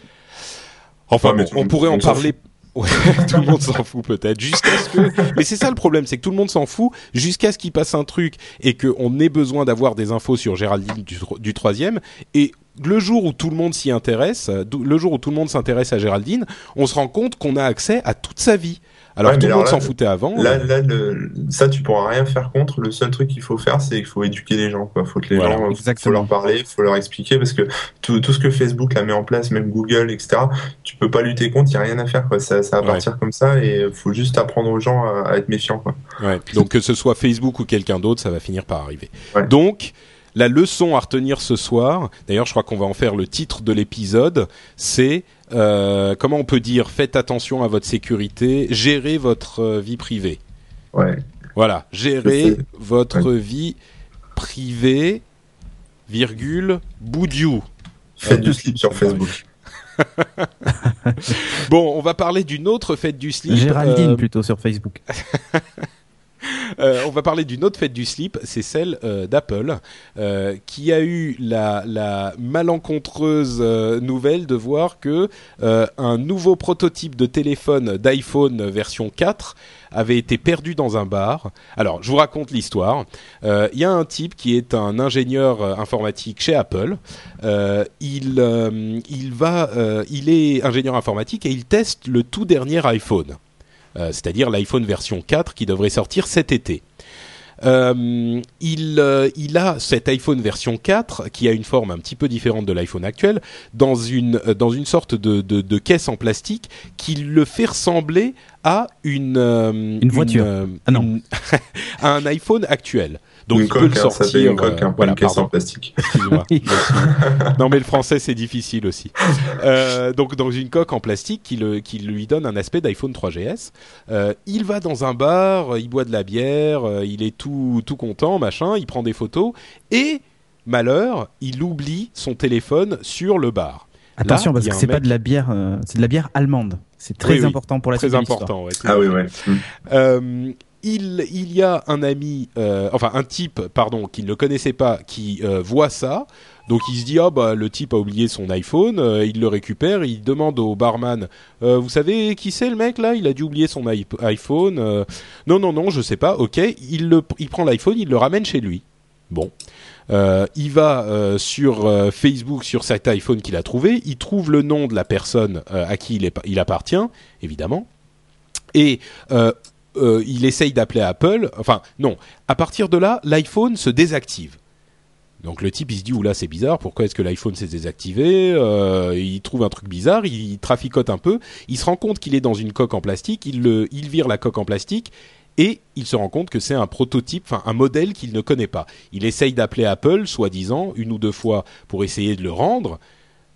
Enfin, Ouais, on pourrait en parler. Ouais, tout le monde s'en fout peut-être. Jusqu'à ce que. Mais c'est ça le problème, c'est que tout le monde s'en fout jusqu'à ce qu'il passe un truc et qu'on ait besoin d'avoir des infos sur Géraldine du, du troisième. Et le jour où tout le monde s'y intéresse, le jour où tout le monde s'intéresse à Géraldine, on se rend compte qu'on a accès à toute sa vie. Alors Ouais, tout le monde s'en foutait avant. Là, là, le- ça, tu pourras rien faire contre. Le seul truc qu'il faut faire, c'est qu'il faut éduquer les gens. Quoi. Faut que les Voilà, gens, faut leur parler, faut leur expliquer, parce que tout, tout ce que Facebook la met en place, même Google, etc. Tu peux pas lutter contre. Il y a rien à faire. Quoi. Ça, ça va Ouais. partir comme ça, et faut juste apprendre aux gens à, à être méfiants. Quoi. Ouais. Donc que ce soit Facebook ou quelqu'un d'autre, ça va finir par arriver. Ouais. Donc la leçon à retenir ce soir, d'ailleurs je crois qu'on va en faire le titre de l'épisode, c'est euh, comment on peut dire faites attention à votre sécurité, gérez votre euh, vie privée. Ouais. Voilà, gérez votre vie privée, virgule, boudiou. Faites du slip sur Facebook. Bon, on va parler d'une autre fête du slip. Géraldine Euh, plutôt sur Facebook. Euh, on va parler d'une autre fête du slip, c'est celle d'Apple, qui a eu la, malencontreuse nouvelle de voir que un nouveau prototype de téléphone d'iPhone version 4 avait été perdu dans un bar. Alors, je vous raconte l'histoire. Euh, il y a un type qui est un ingénieur euh, informatique chez Apple. Euh, il, il est ingénieur informatique et il teste le tout dernier iPhone, c'est-à-dire l'iPhone version 4 qui devrait sortir cet été. Euh, il, euh, il a cet iPhone version 4 qui a une forme un petit peu différente de l'iPhone actuel dans une, euh, dans une sorte de, de, de, caisse en plastique qui le fait ressembler à une, une voiture. ah non. à un iPhone actuel. Donc une il peut le hein, ça fait sortir. une coque, euh, hein, pas voilà, une caisse en plastique. Excuse-moi. non mais le français c'est difficile aussi. Euh, donc dans une coque en plastique qui, le, qui lui donne un aspect d'iPhone 3GS. Euh, il va dans un bar, il boit de la bière, euh, il est tout tout content, machin, il prend des photos et malheur, il oublie son téléphone sur le bar. Attention, Là, parce que un c'est pas mec- de la bière, euh, c'est de la bière allemande. C'est très Oui, oui. important pour la Très suite de l'histoire. important. ouais, tout Ah oui, ouais. Euh, il, y a un ami, euh, enfin un type, pardon, qui ne connaissait pas, qui euh, voit ça. Donc il se dit ah bah le type a oublié son iPhone, euh, il le récupère, il demande au barman, vous savez qui c'est le mec là? Il a dû oublier son iP- iPhone. non non non, je sais pas. Ok, il prend l'iPhone, il le ramène chez lui. Bon. Il va sur Facebook sur cet iPhone qu'il a trouvé, il trouve le nom de la personne à qui il, il appartient, évidemment, et euh, il essaye d'appeler Apple. Enfin, non. À partir de là, l'iPhone se désactive. Donc le type il se dit oula c'est bizarre pourquoi est-ce que l'iPhone s'est désactivé Euh, il trouve un truc bizarre il traficote un peu il se rend compte qu'il est dans une coque en plastique il vire la coque en plastique et il se rend compte que c'est un prototype enfin un modèle qu'il ne connaît pas il essaye d'appeler Apple soi-disant une ou deux fois pour essayer de le rendre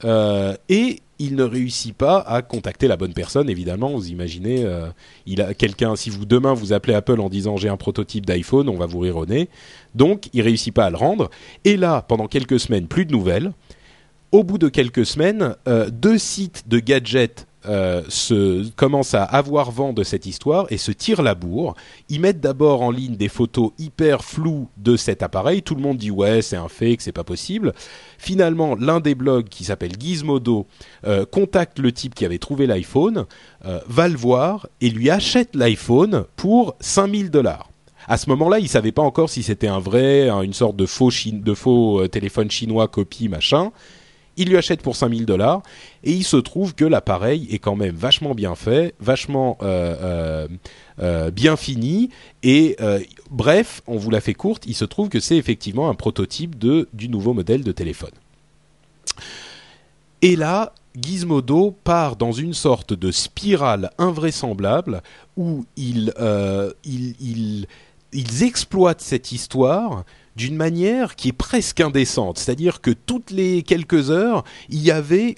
euh, et il ne réussit pas à contacter la bonne personne évidemment. Vous imaginez euh, il a quelqu'un si vous demain vous appelez Apple en disant j'ai un prototype d'iPhone on va vous rire au nez donc il réussit pas à le rendre. Et là pendant quelques semaines plus de nouvelles. Au bout de quelques semaines euh, deux sites de gadgets euh, se commencent à avoir vent de cette histoire et se tirent la bourre. Ils mettent d'abord en ligne des photos hyper floues de cet appareil. Tout le monde dit ouais c'est un fake, c'est pas possible. Finalement, l'un des blogs qui s'appelle Gizmodo euh, contacte le type qui avait trouvé l'iPhone, euh, va le voir et lui achète l'iPhone pour 5000 dollars. À ce moment-là, il savait pas encore si c'était un vrai, un- une sorte de faux, de faux téléphone chinois copie machin. Il lui achète pour 5000 dollars et il se trouve que l'appareil est quand même vachement bien fait, vachement euh, euh, euh, bien fini et bref, on vous l'a fait courte, il se trouve que c'est effectivement un prototype de du nouveau modèle de téléphone. Et là, Gizmodo part dans une sorte de spirale invraisemblable où ils, ils, ils exploitent cette histoire d'une manière qui est presque indécente. C'est-à-dire que toutes les quelques heures, il y avait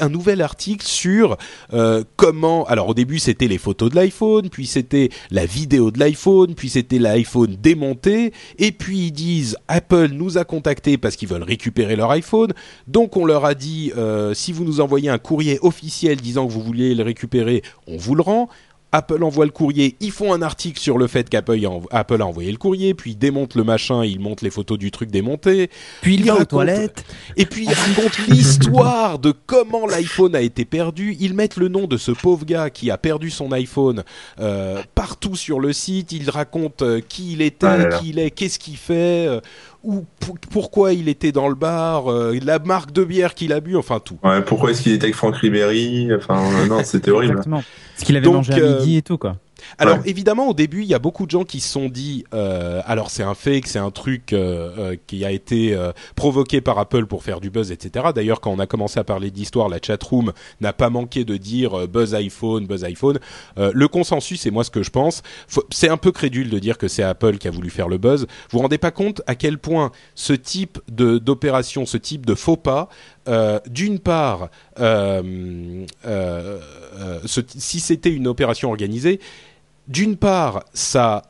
un nouvel article sur euh, comment... Alors au début, c'était les photos de l'iPhone, puis c'était la vidéo de l'iPhone, puis c'était l'iPhone démonté, et puis ils disent Apple nous a contactés parce qu'ils veulent récupérer leur iPhone, donc on leur a dit euh, si vous nous envoyez un courrier officiel disant que vous vouliez le récupérer, on vous le rend. Apple envoie le courrier, ils font un article sur le fait qu'Apple a, env- Apple a envoyé le courrier, puis ils démontent le machin, ils montent les photos du truc démonté, Puis il va aux toilettes. et puis ils racontent l'histoire de comment l'iPhone a été perdu. Ils mettent le nom de ce pauvre gars qui a perdu son iPhone euh, partout sur le site. Ils racontent euh, qui il était, Ah là là. qui il est, qu'est-ce qu'il fait, euh, ou pour- pourquoi il était dans le bar, euh, la marque de bière qu'il a bu, enfin tout. Ouais, pourquoi est-ce qu'il était avec Franck Ribéry? Enfin, euh, non, c'était horrible. Exactement. Ce qu'il avait Donc, mangé à euh, midi et tout, quoi. Alors Ouais. évidemment au début il y a beaucoup de gens qui se sont dit euh, alors c'est un fake c'est un truc euh, euh, qui a été euh, provoqué par Apple pour faire du buzz etc. D'ailleurs quand on a commencé à parler d'histoire la chatroom n'a pas manqué de dire euh, buzz iPhone buzz iPhone. Euh, le consensus et moi ce que je pense c'est un peu crédule de dire que c'est Apple qui a voulu faire le buzz. Vous vous rendez pas compte à quel point ce type de d'opération ce type de faux pas euh, d'une part, euh, euh, si c'était une opération organisée, d'une part, ça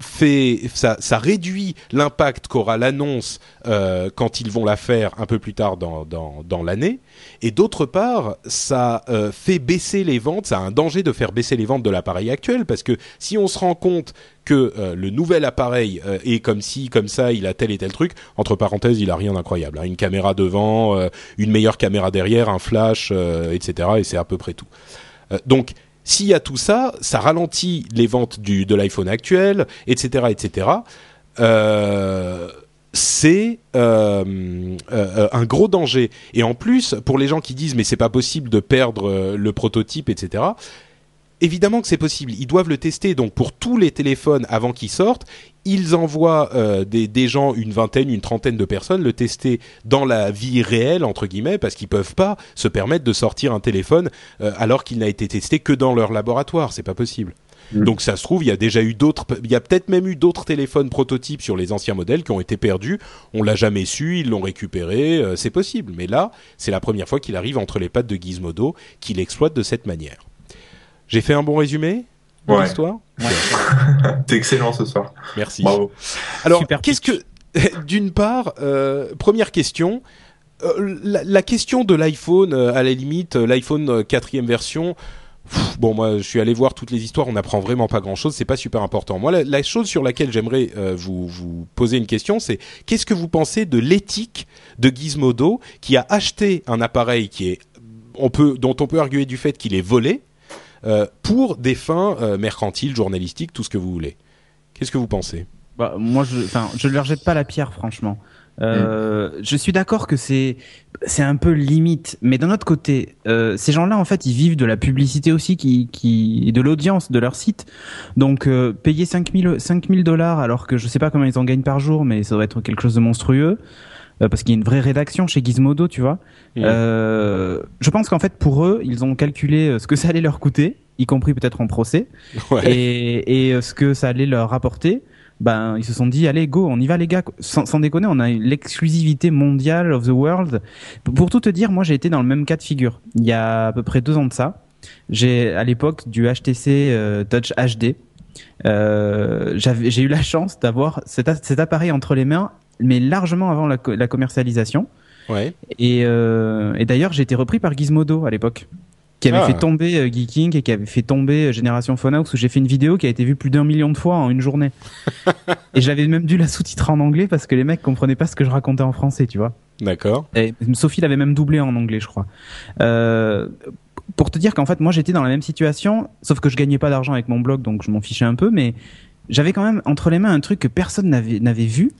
fait, ça, ça réduit l'impact qu'aura l'annonce euh, quand ils vont la faire un peu plus tard dans, dans, dans l'année. Et d'autre part, ça euh, fait baisser les ventes. Ça a un danger de faire baisser les ventes de l'appareil actuel parce que si on se rend compte que euh, le nouvel appareil euh, est comme si, comme ça, il a tel et tel truc. Entre parenthèses, il a rien d'incroyable. Hein. Une caméra devant, euh, une meilleure caméra derrière, un flash, etc. Et c'est à peu près tout. donc s'il y a tout ça, ça ralentit les ventes du, de l'iPhone actuel, etc., etc. Euh, c'est euh, euh, un gros danger. Et en plus, pour les gens qui disent mais c'est pas possible de perdre le prototype, etc. Évidemment que c'est possible. Ils doivent le tester. Donc pour tous les téléphones avant qu'ils sortent, ils envoient euh, des, des, gens, une vingtaine, une trentaine de personnes, le tester dans la vie réelle entre guillemets, parce qu'ils peuvent pas se permettre de sortir un téléphone euh, alors qu'il n'a été testé que dans leur laboratoire. C'est pas possible. Mmh. Donc ça se trouve, il y a déjà eu d'autres, il y a peut-être même eu d'autres téléphones prototypes sur les anciens modèles qui ont été perdus. On l'a jamais su, ils l'ont récupéré, euh, c'est possible. Mais là, c'est la première fois qu'il arrive entre les pattes de Gizmodo, qu'il exploite de cette manière. J'ai fait un bon résumé de Ouais. l'histoire T'es excellent ce soir. Merci. Bravo. Alors, Super qu'est-ce que, d'une part, euh, première question, euh, la, la question de l'iPhone, euh, à la limite, euh, l'iPhone euh, quatrième version. pff, Bon, moi, je suis allé voir toutes les histoires. On n'apprend vraiment pas grand-chose. C'est pas super important. Moi, la, la chose sur laquelle j'aimerais euh, vous vous poser une question, c'est qu'est-ce que vous pensez de l'éthique de Gizmodo qui a acheté un appareil qui est, on peut, dont on peut arguer du fait qu'il est volé euh, pour des fins euh, mercantiles, journalistiques, tout ce que vous voulez. Qu'est-ce que vous pensez? Bah, moi, je, je leur jette pas la pierre, franchement. Euh, Je suis d'accord que c'est c'est un peu limite, mais d'un autre côté, euh, ces gens-là, en fait, ils vivent de la publicité aussi, qui qui et de l'audience de leur site. Donc, euh, payer 5000 5000 dollars, alors que je sais pas combien ils en gagnent par jour, mais ça doit être quelque chose de monstrueux. Euh, parce qu'il y a une vraie rédaction chez Gizmodo, tu vois. Euh, je pense qu'en fait, pour eux, ils ont calculé euh, ce que ça allait leur coûter, y compris peut-être en procès Ouais. et, et euh, ce que ça allait leur rapporter, ben ils se sont dit allez go, on y va les gars. Sans, sans déconner, on a l'exclusivité mondiale of the world. Pour tout te dire, moi j'ai été dans le même cas de figure. Il y a à peu près deux ans de ça. J'ai à l'époque du HTC euh, Touch HD. Euh, j'ai eu la chance d'avoir cet appareil entre les mains, mais largement avant la, co- la commercialisation. Ouais. Et, euh, et d'ailleurs, j'ai été repris par Gizmodo à l'époque, qui avait Ah. fait tomber euh, Geeking et qui avait fait tomber euh, Génération Phonox, où j'ai fait une vidéo qui a été vue plus d'un million de fois en une journée. et j'avais même dû la sous-titrer en anglais parce que les mecs comprenaient pas ce que je racontais en français, tu vois. D'accord. Sophie l'avait même doublé en anglais, je crois. Euh, pour te dire qu'en fait, moi, j'étais dans la même situation, sauf que je gagnais pas d'argent avec mon blog, donc je m'en fichais un peu, mais j'avais quand même entre les mains un truc que personne n'avait vu.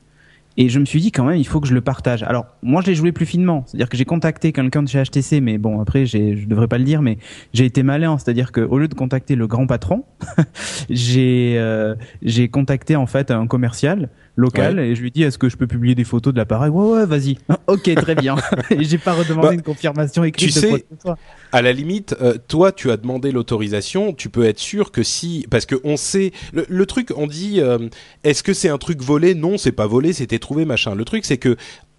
Et je me suis dit quand même, il faut que je le partage. Alors, moi, je l'ai joué plus finement. C'est-à-dire que j'ai contacté quelqu'un de chez HTC, mais bon, après, je devrais pas le dire, mais j'ai été malin. C'est-à-dire que au lieu de contacter le grand patron, j'ai, euh, j'ai contacté en fait un commercial local et je lui dit, est-ce que je peux publier des photos de l'appareil Ouais, ouais, vas-y. ok, très bien. et j'ai pas redemandé Bah, une confirmation écrite tu de sais- quoi. À la limite, euh, toi, tu as demandé l'autorisation. Tu peux être sûr que si, parce que on sait, le, le truc, on dit, euh, est-ce que c'est un truc volé? Non, c'est pas volé, c'était trouvé, machin. Le truc, c'est que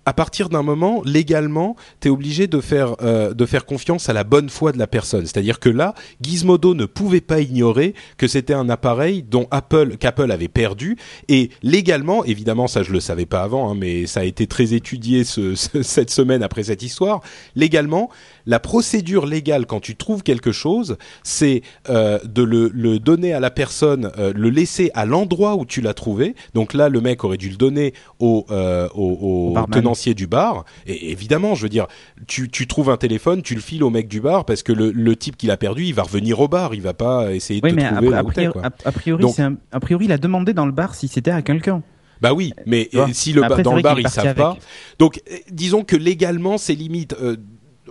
à partir d'un moment, légalement, tu es obligé de faire, euh, de faire confiance à la bonne foi de la personne. C'est-à-dire que là, Gizmodo ne pouvait pas ignorer que c'était un appareil dont Apple, qu'Apple avait perdu. Et légalement, évidemment, ça je le savais pas avant, hein, mais ça a été très étudié ce, ce- cette semaine après cette histoire. Légalement, la procédure légale quand tu trouves quelque chose, c'est euh, de le, le donner à la personne, euh, le laisser à l'endroit où tu l'as trouvé. Donc là, le mec aurait dû le donner au, euh, au, au tenancier du bar. Et évidemment, je veux dire, tu, tu trouves un téléphone, tu le files au mec du bar parce que le, le type qui l'a perdu, il va revenir au bar, il va pas essayer de Oui, te mais trouver a, a priori, a- a priori, Donc- un- a priori, il a demandé dans le bar si c'était à quelqu'un. Bah oui, mais si le Après, dans le bar qu'il ils savent pas. Donc euh, disons que légalement c'est limite. euh,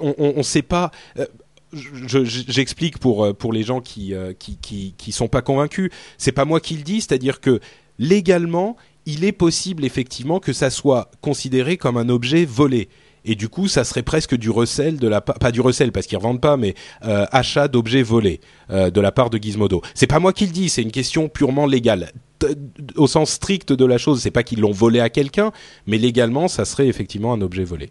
on, on sait pas. euh, je- je- J'explique pour euh, pour les gens qui euh, qui qui sont pas convaincus. C'est pas moi qui le dis, c'est-à-dire que légalement il est possible effectivement que ça soit considéré comme un objet volé. Et du coup, ça serait presque du recel de la part, pas du recel parce qu'ils revendent pas, mais euh, achat d'objets volés euh, de la part de Gizmodo. C'est pas moi qui le dis, c'est une question purement légale. Au sens strict de la chose, c'est pas qu'ils l'ont volé à quelqu'un, mais légalement, ça serait effectivement un objet volé.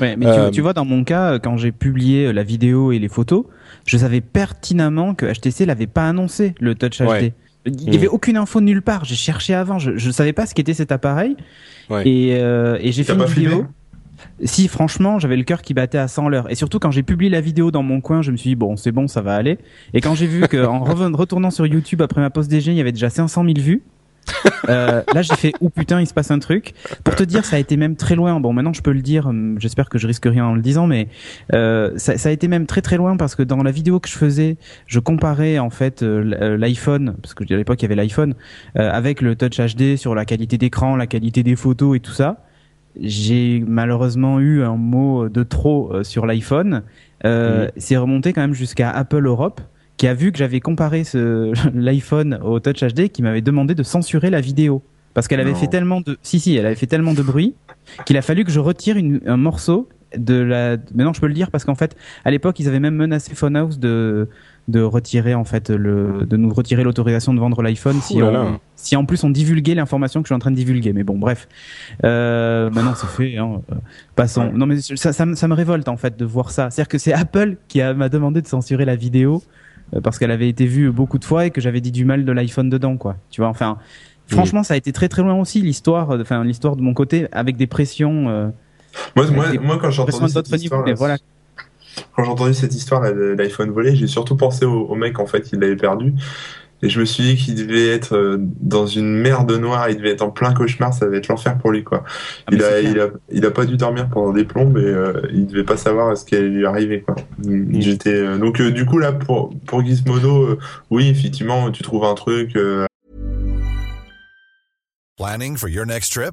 Ouais, mais Euh, tu, tu vois, dans mon cas, quand j'ai publié euh, la vidéo et les photos, je savais pertinemment que HTC l'avait pas annoncé, le Touch HD. Ouais. Il y avait aucune info nulle part. J'ai cherché avant. Je, je savais pas ce qu'était cet appareil. Ouais. Et, euh, et j'ai fait une vidéo. Si, franchement, j'avais le cœur qui battait à 100 l'heure. Et surtout, quand j'ai publié la vidéo dans mon coin, je me suis dit, bon, c'est bon, ça va aller. Et quand j'ai vu qu'en retournant sur YouTube après ma pause déjeuner, il y avait déjà 500 000 vues, euh, là, j'ai fait, ou putain, il se passe un truc. Pour te dire, ça a été même très loin. Bon, maintenant, je peux le dire. hum, J'espère que je risque rien en le disant, mais euh, ça, a été même très très loin parce que dans la vidéo que je faisais, je comparais en fait euh, l'iPhone, parce que à l'époque il y avait l'iPhone, avec le Touch HD sur la qualité d'écran, la qualité des photos et tout ça. J'ai malheureusement eu un mot de trop euh, sur l'iPhone. Euh, C'est remonté quand même jusqu'à Apple Europe, qui a vu que j'avais comparé ce l'iPhone au Touch HD, qui m'avait demandé de censurer la vidéo parce qu'elle avait Non. fait tellement de si si elle avait fait tellement de bruit qu'il a fallu que je retire une- un morceau de la maintenant je peux le dire parce qu'en fait à l'époque ils avaient même menacé Phonehouse de de retirer en fait le de nous retirer l'autorisation de vendre l'iPhone si si en plus on divulguait l'information que je suis en train de divulguer. Mais bon bref. Euh, maintenant c'est fait hein. Passons. Non mais ça, ça, me- ça me révolte en fait de voir ça. C'est à dire que c'est Apple qui m'a demandé de censurer la vidéo euh, parce qu'elle avait été vue beaucoup de fois et que j'avais dit du mal de l'iPhone dedans quoi. Tu vois enfin franchement ça a été très très loin aussi l'histoire euh, enfin l'histoire de mon côté avec des pressions euh, Moi, avec moi, des moi, quand d'autres cette histoire, voilà quand j'ai entendu cette histoire là, de l'iPhone volé, j'ai surtout pensé au, au mec en fait qui l'avait perdu. Et je me suis dit qu'il devait être euh, dans une merde noire, il devait être en plein cauchemar, ça devait être l'enfer pour lui quoi. Ah, il, a, il, a, il a pas dû dormir pendant des plombes et euh, il devait pas savoir ce qui allait lui arriver quoi. J'étais euh, donc euh, du coup là pour pour Gizmodo, euh, oui effectivement tu trouves un truc. euh, Planning for your next trip?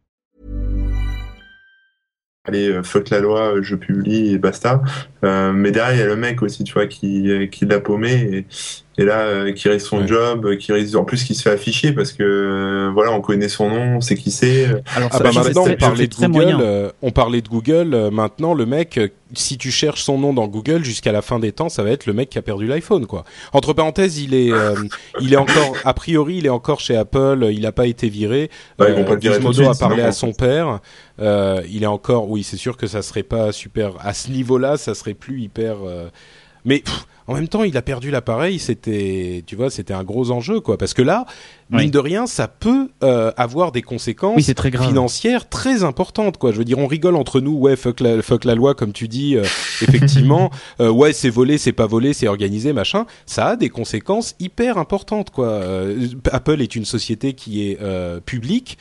Allez, euh, fuck la loi, euh, je publie et basta. Euh, mais derrière, il y a le mec aussi, tu vois, qui, euh, qui l'a paumé et, là, euh, qui risque son Ouais. job, euh, qui risque, en plus, qui se fait afficher parce que, euh, voilà, on connaît son nom, on sait qui c'est. alors Ah ça, bah maintenant très- on parlait fais de très Google, moyen. euh, on parlait de Google. euh, maintenant le mec, euh, si tu cherches son nom dans Google jusqu'à la fin des temps, ça va être le mec qui a perdu l'iPhone quoi. Entre parenthèses, il est, euh, il est encore, a priori, il est encore chez Apple. Il n'a pas été viré. Ouais, ils vont pas le virer tout de Gizmodo suite, a parlé sinon, à son père. Euh, il est encore, oui, c'est sûr que ça serait pas super à ce niveau-là, ça serait plus hyper. euh, Mais pff, en même temps, il a perdu l'appareil. C'était, tu vois, c'était un gros enjeu quoi. Parce que là, Oui. mine de rien, ça peut euh, avoir des conséquences oui très grave financière très importante quoi je veux dire on rigole entre nous ouais fuck la, fuck la loi comme tu dis euh, effectivement euh, ouais c'est volé c'est pas volé c'est organisé machin ça a des conséquences hyper importantes quoi Euh, Apple est une société qui est euh, publique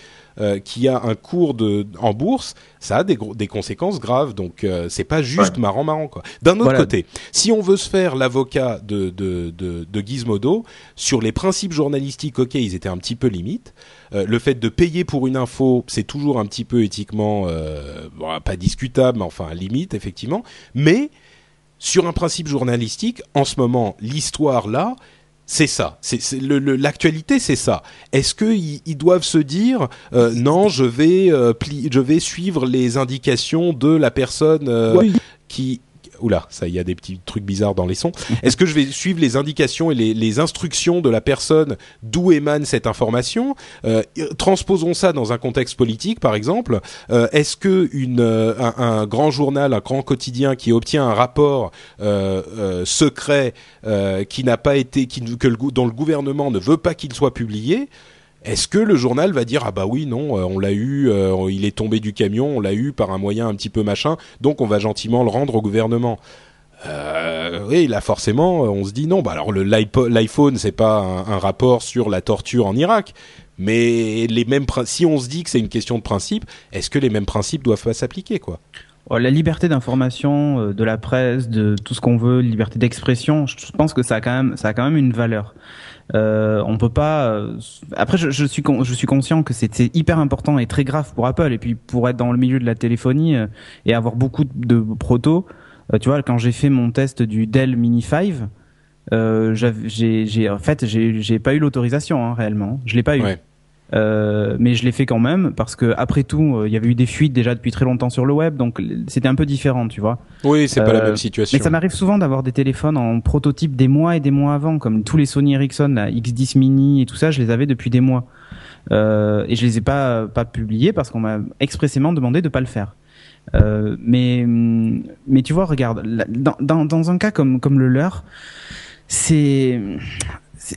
qui a un cours de en bourse, ça a des gros- des conséquences graves. Donc euh, c'est pas juste marrant marrant quoi. D'un autre Voilà. côté, si on veut se faire l'avocat de, de de de Gizmodo sur les principes journalistiques, ok, ils étaient un petit peu limites. Euh, le fait de payer pour une info, c'est toujours un petit peu éthiquement euh, bon, pas discutable, mais enfin limite effectivement. Mais sur un principe journalistique, en ce moment, l'histoire là, c'est ça. C'est c'est le- le- l'actualité, c'est ça. Est-ce qu'ils ils doivent se dire euh, non, je vais euh, pli- je vais suivre les indications de la personne euh, Oui. qui Oula, ça, il y a des petits trucs bizarres dans les sons. Est-ce que je vais suivre les indications et les, instructions de la personne d'où émane cette information? Euh, Transposons ça dans un contexte politique, par exemple. Euh, Est-ce que euh, un, grand journal, un grand quotidien qui obtient un rapport euh, euh, secret euh, qui n'a pas été, que dont le gouvernement ne veut pas qu'il soit publié, est-ce que le journal va dire ah bah oui non euh, on l'a eu euh, il est tombé du camion on l'a eu par un moyen un petit peu machin donc on va gentiment le rendre au gouvernement Euh, oui, là forcément, on se dit non. Bah alors le l'iPhone, c'est pas un, rapport sur la torture en Irak, mais les mêmes si on se dit que c'est une question de principe, est-ce que les mêmes principes doivent pas s'appliquer quoi? La liberté d'information, euh, de la presse, de tout ce qu'on veut, liberté d'expression, je pense que ça a quand même, ça a quand même une valeur. Euh, on peut pas. Euh, après, je, suis je suis conscient que c'est hyper important et très grave pour Apple et puis pour être dans le milieu de la téléphonie euh, et avoir beaucoup de protos. tu vois, quand j'ai fait mon test du Dell Mini 5, j'ai en fait j'ai pas eu l'autorisation hein, réellement. Je l'ai pas eu. Euh, mais je l'ai fait quand même parce que après tout, euh, il y avait eu des fuites déjà depuis très longtemps sur le web, donc c'était un peu différent, tu vois. Oui, c'est pas la euh, même situation. Mais ça m'arrive souvent d'avoir des téléphones en prototype des mois et des mois avant, comme tous les Sony Ericsson, la X10 Mini et tout ça, je les avais depuis des mois. Euh, et je les ai pas pas publiés parce qu'on m'a expressément demandé de pas le faire. Euh, mais mais tu vois, regarde, dans, dans, dans un cas comme comme le leur, c'est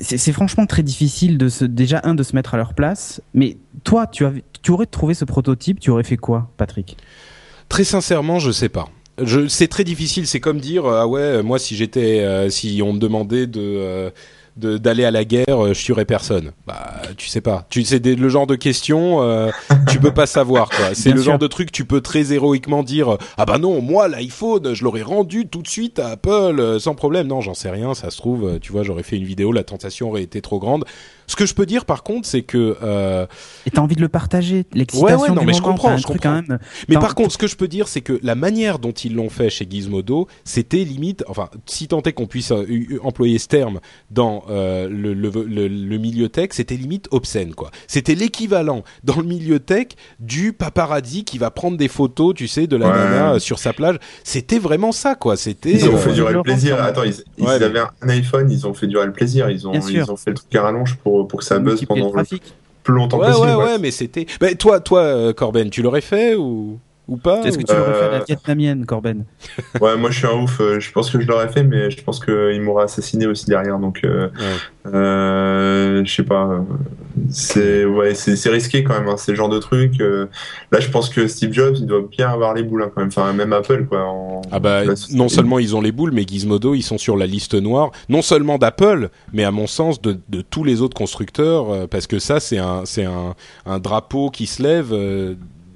c'est franchement très difficile de déjà un de se mettre à leur place. Mais toi, tu, tu aurais trouvé ce prototype, tu aurais fait quoi, Patrick? Très sincèrement, je sais pas. C'est très difficile. C'est comme dire ah ouais, moi si j'étais, euh, si on me demandait de euh, d'aller à la guerre, euh, je tuerais personne. Bah, tu sais pas. Tu sais le genre de questions, euh, tu peux pas savoir quoi. C'est le genre de truc tu peux très héroïquement dire ah bah non, moi l'iPhone, je l'aurais rendu tout de suite à Apple euh, sans problème. Non, j'en sais rien, ça se trouve, tu vois, j'aurais fait une vidéo, la tentation aurait été trop grande. Ce que je peux dire par contre, c'est que euh... et t'as envie de le partager, l'excitation ouais, ouais, non, mais je comprends, je comprends. Quand même... Mais par contre, ce que je peux dire, c'est que la manière dont ils l'ont fait chez Gizmodo, c'était limite, enfin, si tant est qu'on puisse euh, employer ce terme dans euh, le, le, le, le, milieu tech, c'était limite obscène, quoi. C'était l'équivalent dans le milieu tech du paparazzi qui va prendre des photos, tu sais, de la nana sur sa plage. C'était vraiment ça, quoi. C'était. Ils ont fait euh, durer le plaisir. Attends, ils, ils avaient un iPhone, ils ont fait durer le plaisir. Ils ont, ils ont fait le truc à rallonge pour pour, que ça buzz pendant plus longtemps ouais, possible. Ouais, ouais, mais c'était. Bah, toi, toi, euh, Corben, tu l'aurais fait ou? Ou pas Est-ce que tu l'aurais fait à la euh, vietnamienne, Corben Ouais, moi je suis un ouf. Euh, je pense que je l'aurais fait, mais je pense qu'il m'aura assassiné aussi derrière. Donc, euh, euh, je sais pas. C'est ouais, c'est risqué quand même. Hein, c'est le genre de truc. là, je pense que Steve Jobs, il doit bien avoir les boules hein, quand même. Enfin, même Apple, quoi. En... Ah bah, non seulement ils ont les boules, mais Gizmodo, ils sont sur la liste noire, non seulement d'Apple, mais à mon sens de, de tous les autres constructeurs, parce que ça, c'est un, c'est un, un drapeau qui se lève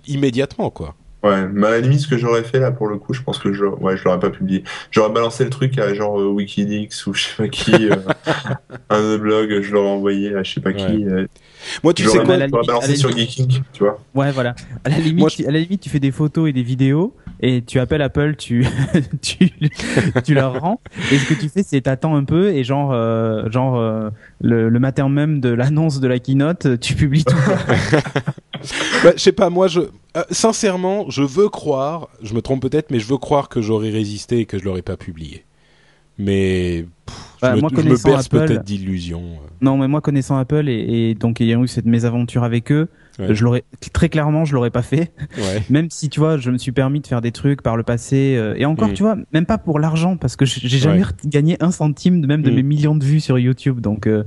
immédiatement, quoi. Ouais, mais à la limite, ce que j'aurais fait là pour le coup, je pense que je, ouais, je l'aurais pas publié. J'aurais balancé le truc à genre euh, Wikileaks ou je sais pas qui, euh, un blog, je l'aurais envoyé à je sais pas qui. Euh, moi, tu sais quoi, balancé sur Geeking, tu vois. Ouais, voilà. À la limite, à la limite, tu fais des photos et des vidéos et tu appelles Apple, tu tu tu leur rends et ce que tu fais, c'est t'attends un peu et genre euh, genre le, le matin même de l'annonce de la keynote, tu publies tout. bah, je sais pas, moi, je euh, sincèrement, je veux croire, je me trompe peut-être, mais je veux croire que j'aurais résisté et que je l'aurais pas publié. Mais je, me, moi, je me berce peut-être d'illusions. Euh. Non, mais moi connaissant Apple et, et donc ayant eu cette mésaventure avec eux, je l'aurais très clairement, je l'aurais pas fait. Ouais. Même si tu vois, je me suis permis de faire des trucs par le passé euh, et encore, mm. tu vois, même pas pour l'argent parce que j'ai jamais gagné un centime de même de mm. mes millions de vues sur YouTube. Donc, euh,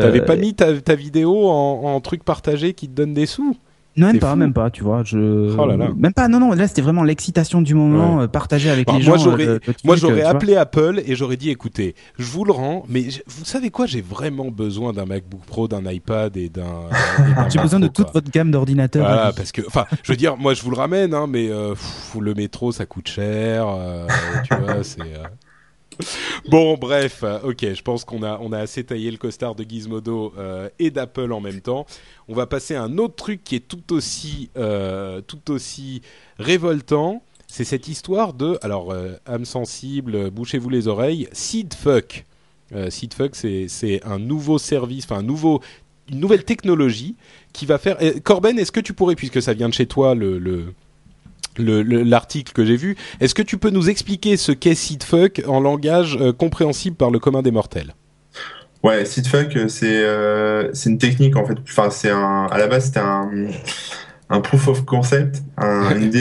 t'avais pas mis ta, ta vidéo en, en truc partagé qui te donne des sous? Non, même pas, même pas, tu vois. Je... Oh là là. Même pas, non, non, là c'était vraiment l'excitation du moment, ouais. partagée avec les moi, gens. J'aurais, euh, moi j'aurais appelé Apple et j'aurais dit écoutez, je vous le rends, mais vous savez quoi, j'ai vraiment besoin d'un MacBook Pro, d'un iPad et d'un. j'ai besoin de toute votre gamme d'ordinateurs. Voilà, parce que, enfin, je veux dire, moi je vous le ramène, hein, mais euh, pff, le métro ça coûte cher, euh, tu vois, c'est. Euh, Bon, bref, ok, je pense qu'on a, on a assez taillé le costard de Gizmodo euh, et d'Apple en même temps. On va passer à un autre truc qui est tout aussi, euh, tout aussi révoltant. C'est cette histoire de, alors, euh, âme sensible, bouchez-vous les oreilles, SeedFuck. Euh, SeedFuck, c'est un nouveau service, enfin, nouveau, une nouvelle technologie qui va faire. Corben, est-ce que tu pourrais, puisque ça vient de chez toi, le l'article que j'ai vu. Est-ce que tu peux nous expliquer ce qu'est SeedFuck en langage euh, compréhensible par le commun des mortels? Ouais, SeedFuck, euh, c'est euh, une technique en fait. Enfin, c'est un à la base c'était un un proof of concept, un, une,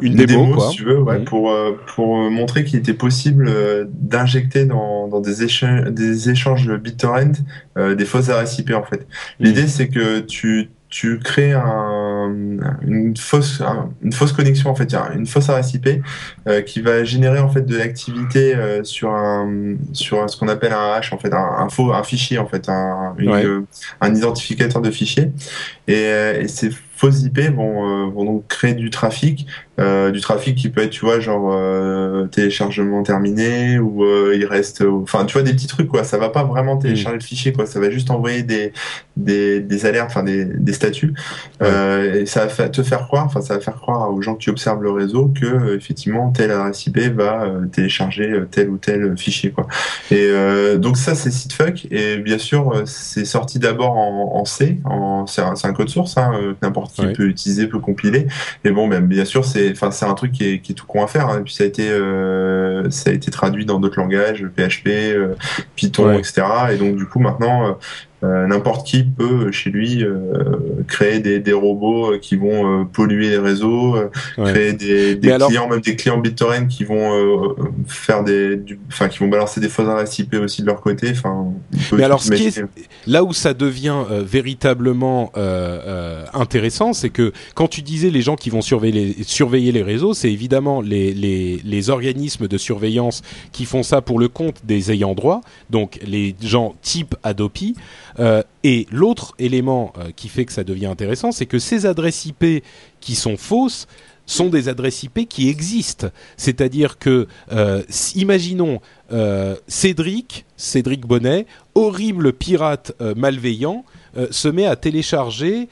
une, démo, si tu veux, ouais, pour pour montrer qu'il était possible d'injecter dans, dans des échanges des échanges BitTorrent des fausses RSIP en fait. L'idée c'est que tu tu crées un un, une fausse un- une fausse connexion en fait, une fausse adresse IP euh, qui va générer en fait de l'activité euh, sur un sur ce qu'on appelle un hash en fait, un, un faux un fichier en fait, un une, Ouais. euh, un identificateur de fichier et, euh, et ces fausses IP vont euh, vont donc créer du trafic euh, du trafic qui peut être tu vois genre euh, téléchargement terminé ou euh, il reste enfin tu vois des petits trucs quoi. Ça va pas vraiment télécharger le fichier quoi. Ça va juste envoyer des des, des alertes enfin des, des statuts. Euh, et ça va te faire croire enfin ça va faire croire aux gens qui observent le réseau que effectivement telle adresse IP va télécharger tel ou tel fichier quoi. Et euh, donc ça c'est SiteFuck et bien sûr c'est sorti d'abord en, en C en c'est un, code source hein, que n'importe qui peut utiliser peut compiler et bon ben bien sûr c'est enfin c'est un truc qui est, qui est tout con à faire hein. et puis ça a été euh, ça a été traduit dans d'autres langages PHP euh, Python Ouais. etc et donc du coup maintenant euh, euh, n'importe qui peut euh, chez lui euh, créer des, des robots euh, qui vont euh, polluer les réseaux, euh, Ouais. créer des, des Mais alors- clients, même des clients BitTorrent qui vont euh, faire des, du- enfin qui vont balancer des fausses adresses IP aussi de leur côté. Enfin, Mais alors, ce qui est- imaginer. là où ça devient euh, véritablement euh, euh, intéressant, c'est que quand tu disais les gens qui vont surveiller les, surveiller les réseaux, c'est évidemment les, les, les organismes de surveillance qui font ça pour le compte des ayants droit, donc les gens type Adopi. Euh, et l'autre élément euh, qui fait que ça devient intéressant, c'est que ces adresses IP qui sont fausses sont des adresses IP qui existent. C'est-à-dire que, euh, imaginons Cédric, Cédric Bonnet, horrible pirate malveillant, se met à télécharger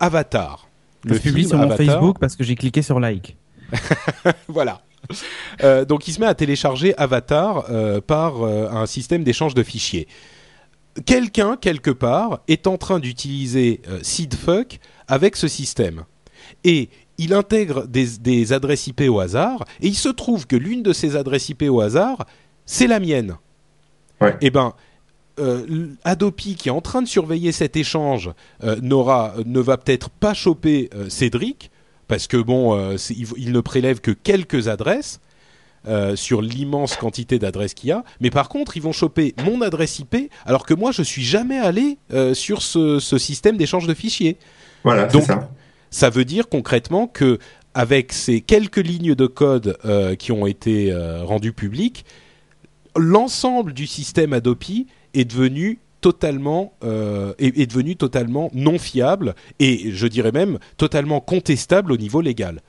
Avatar. Je publie film sur mon Avatar. Facebook parce que j'ai cliqué sur like. voilà. Euh, donc il se met à télécharger Avatar euh, par euh, un système d'échange de fichiers. Quelqu'un, quelque part, est en train d'utiliser SeedFuck avec ce système. Et il intègre des, des adresses IP au hasard, et il se trouve que l'une de ces adresses IP au hasard, c'est la mienne. Ouais. Eh ben, euh, Adopi, qui est en train de surveiller cet échange, euh, n'aura, ne va peut-être pas choper Cédric, parce que bon, euh, il, il ne prélève que quelques adresses euh, sur l'immense quantité d'adresses qu'il y a. Mais par contre, ils vont choper mon adresse IP, alors que moi, je suis jamais allé euh, sur ce, ce système d'échange de fichiers. Voilà, donc- ça. Ça veut dire concrètement que avec ces quelques lignes de code euh, qui ont été euh, rendues publiques, l'ensemble du système Adopi est devenu totalement euh, est, est devenu totalement non fiable et je dirais même totalement contestable au niveau légal.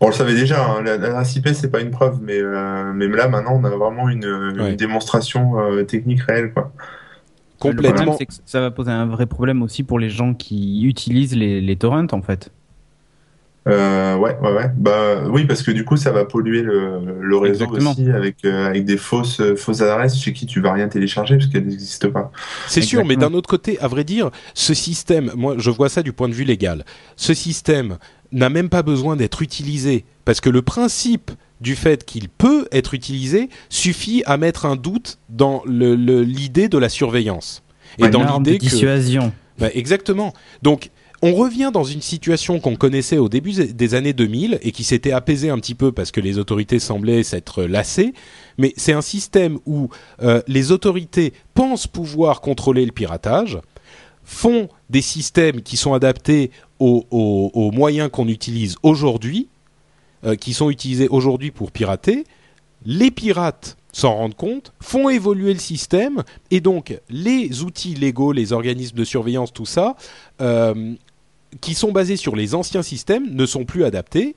On le savait déjà, hein, la- l'adresse IP c'est pas une preuve, mais euh, mais là maintenant on a vraiment une, une Ouais. démonstration euh, technique réelle quoi. Le problème, Complètement. c'est que ça va poser un vrai problème aussi pour les gens qui utilisent les, les torrents, en fait. Euh, ouais, ouais, ouais. Bah oui, parce que du coup, ça va polluer le, le réseau Exactement. aussi avec euh, avec des fausses euh, fausses adresses chez qui tu vas rien télécharger parce qu'elles n'existent pas. C'est sûr, mais d'un autre côté, à vrai dire, ce système, moi je vois ça du point de vue légal, ce système n'a même pas besoin d'être utilisé, parce que le principe du fait qu'il peut être utilisé suffit à mettre un doute dans le- le- l'idée de la surveillance. Et Ouais, dans l'idée que... dissuasion. Bah, exactement. Donc, on revient dans une situation qu'on connaissait au début des années 2000 et qui s'était apaisée un petit peu parce que les autorités semblaient s'être lassées. Mais c'est un système où euh, les autorités pensent pouvoir contrôler le piratage, font des systèmes qui sont adaptés aux, moyens qu'on utilise aujourd'hui, euh, qui sont utilisés aujourd'hui pour pirater. Les pirates s'en rendent compte, font évoluer le système, et donc les outils légaux, les organismes de surveillance, tout ça, euh, qui sont basés sur les anciens systèmes, ne sont plus adaptés.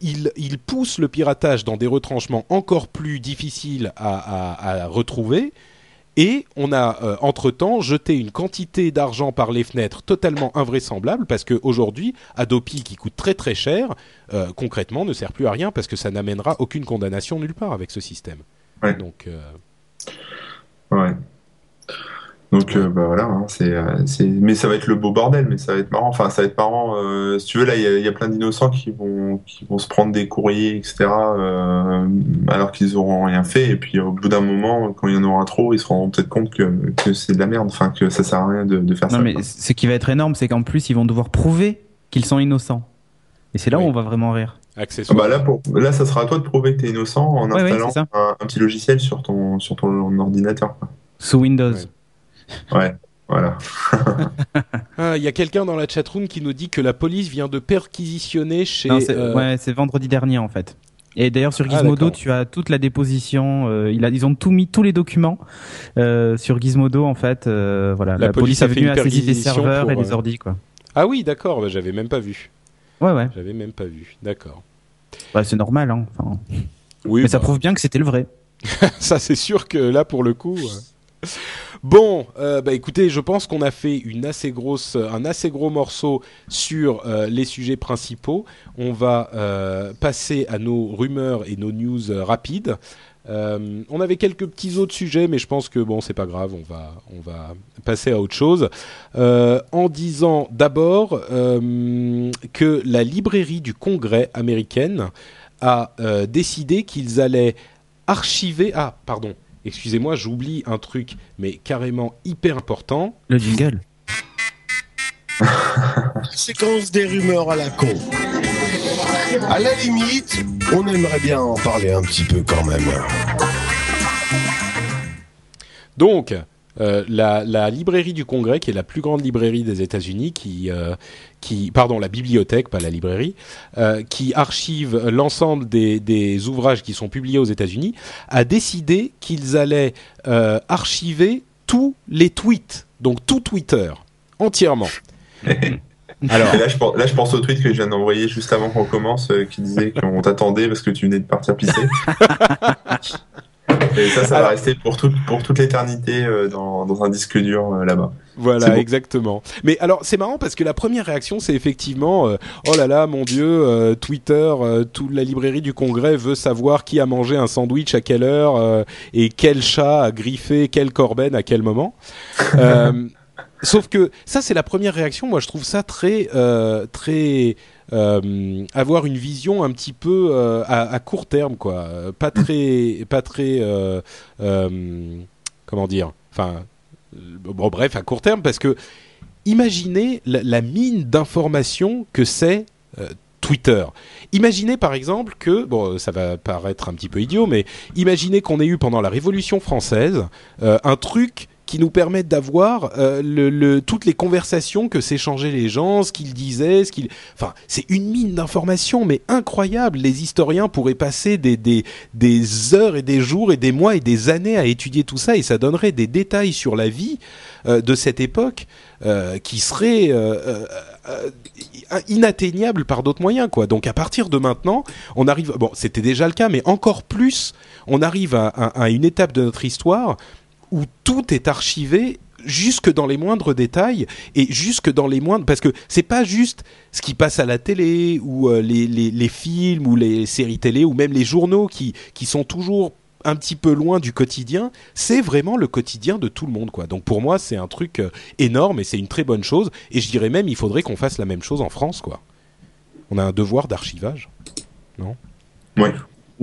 Ils, ils poussent le piratage dans des retranchements encore plus difficiles à, à- à retrouver. Et on a euh, entre-temps jeté une quantité d'argent par les fenêtres totalement invraisemblable parce qu'aujourd'hui, Adopi, qui coûte très très cher, euh, concrètement ne sert plus à rien parce que ça n'amènera aucune condamnation nulle part avec ce système. Ouais. Donc, euh, Ouais. Donc euh, bah voilà, hein, c'est euh, c'est mais ça va être le beau bordel, mais ça va être marrant. Enfin, ça va être marrant. euh, si tu veux, là, il y a, il y a plein d'innocents qui vont qui vont se prendre des courriers, etc. euh, alors qu'ils auront rien fait. Et puis au bout d'un moment, quand il y en aura trop, ils se rendront peut-être compte que que c'est de la merde. Enfin, que ça sert à rien de, de faire Non, ça. mais quoi. ce qui va être énorme, c'est qu'en plus, ils vont devoir prouver qu'ils sont innocents. Et c'est là Oui. où on va vraiment rire. Accessoire. Bah là, pour, là, ça sera à toi de prouver que t'es innocent en Ouais, installant un, un petit logiciel sur ton sur ton ordinateur. Sous Windows. Ouais. Ouais, Voilà. Ah, Il y a quelqu'un dans la chatroom qui nous dit que la police vient de perquisitionner chez. Non, euh, ouais, c'est vendredi dernier en fait. Et d'ailleurs sur Ah, Gizmodo, tu as toute la déposition. euh, a, ils ont tout mis, tous les documents euh, sur Gizmodo en fait. euh, voilà, La la, police police, a est fait venue saisir des perquisition serveurs et pour, euh, ordi quoi. Ah oui, d'accord. bah, J'avais même pas vu. Ouais ouais. J'avais même pas vu. D'accord. Bah, c'est normal hein. Oui. mais ça bah, prouve bien que c'était le vrai. ça c'est sûr que là pour le coup. Bon, euh, bah écoutez, je pense qu'on a fait grosse, un assez gros morceau sur euh, les sujets principaux. On va euh, passer à nos rumeurs et nos news rapides. On avait quelques petits autres sujets, mais je pense que bon, c'est pas grave. On va, on va passer à autre chose. En disant d'abord que la librairie du Congrès américaine a décidé qu'ils allaient archiver. Ah, pardon. Excusez-moi, j'oublie un truc, mais carrément hyper important. Le jingle. Séquence des rumeurs à la con. À la limite, on aimerait bien en parler un petit peu quand même. Donc, euh, la, la librairie du Congrès, qui est la plus grande librairie des États-Unis, qui, euh, qui, pardon, la bibliothèque, pas la librairie, euh, qui archive l'ensemble des, des ouvrages qui sont publiés aux États-Unis, a décidé qu'ils allaient euh, archiver tous les tweets, donc tout Twitter, entièrement. Alors, là, je pense, là, je pense au tweet que je viens d'envoyer juste avant qu'on commence, euh, qui disait qu'on t'attendait parce que tu venais de partir pisser. Et ça, ça Alors- va rester pour, toute pour toute l'éternité euh, dans, dans un disque dur euh, là-bas. Voilà, bon. exactement. Mais alors, c'est marrant parce que la première réaction, c'est effectivement, euh, oh là là, mon Dieu, euh, Twitter, euh, toute la librairie du Congrès veut savoir qui a mangé un sandwich à quelle heure euh, et quel chat a griffé quelle corbeine à quel moment. Sauf que ça, c'est la première réaction. Moi, je trouve ça très, euh, très euh, avoir une vision un petit peu euh, à, court terme, quoi. Pas très, pas très, euh, euh, comment dire, enfin. Euh, Bon, bref, à court terme, parce que imaginez la, la mine d'informations que c'est Twitter. Imaginez par exemple que, bon, ça va paraître un petit peu idiot, mais imaginez qu'on ait eu pendant la Révolution française un truc qui nous permette d'avoir euh, toutes les conversations que s'échangeaient les gens, ce qu'ils disaient, ce qu'ils... Enfin, c'est une mine d'informations, mais incroyable. Les historiens pourraient passer des, heures et des jours et des mois et des années à étudier tout ça, et ça donnerait des détails sur la vie euh, de cette époque euh, qui seraient euh, inatteignables par d'autres moyens, quoi. Donc à partir de maintenant, on arrive... Bon, c'était déjà le cas, mais encore plus, on arrive à une étape de notre histoire où tout est archivé jusque dans les moindres détails et jusque dans les moindres parce que c'est pas juste ce qui passe à la télé ou euh, les, les, films ou les séries télé ou même les journaux qui, qui sont toujours un petit peu loin du quotidien, c'est vraiment le quotidien de tout le monde quoi. Donc pour moi, c'est un truc euh, énorme et c'est une très bonne chose et je dirais même il faudrait qu'on fasse la même chose en France quoi. On a un devoir d'archivage. Ouais.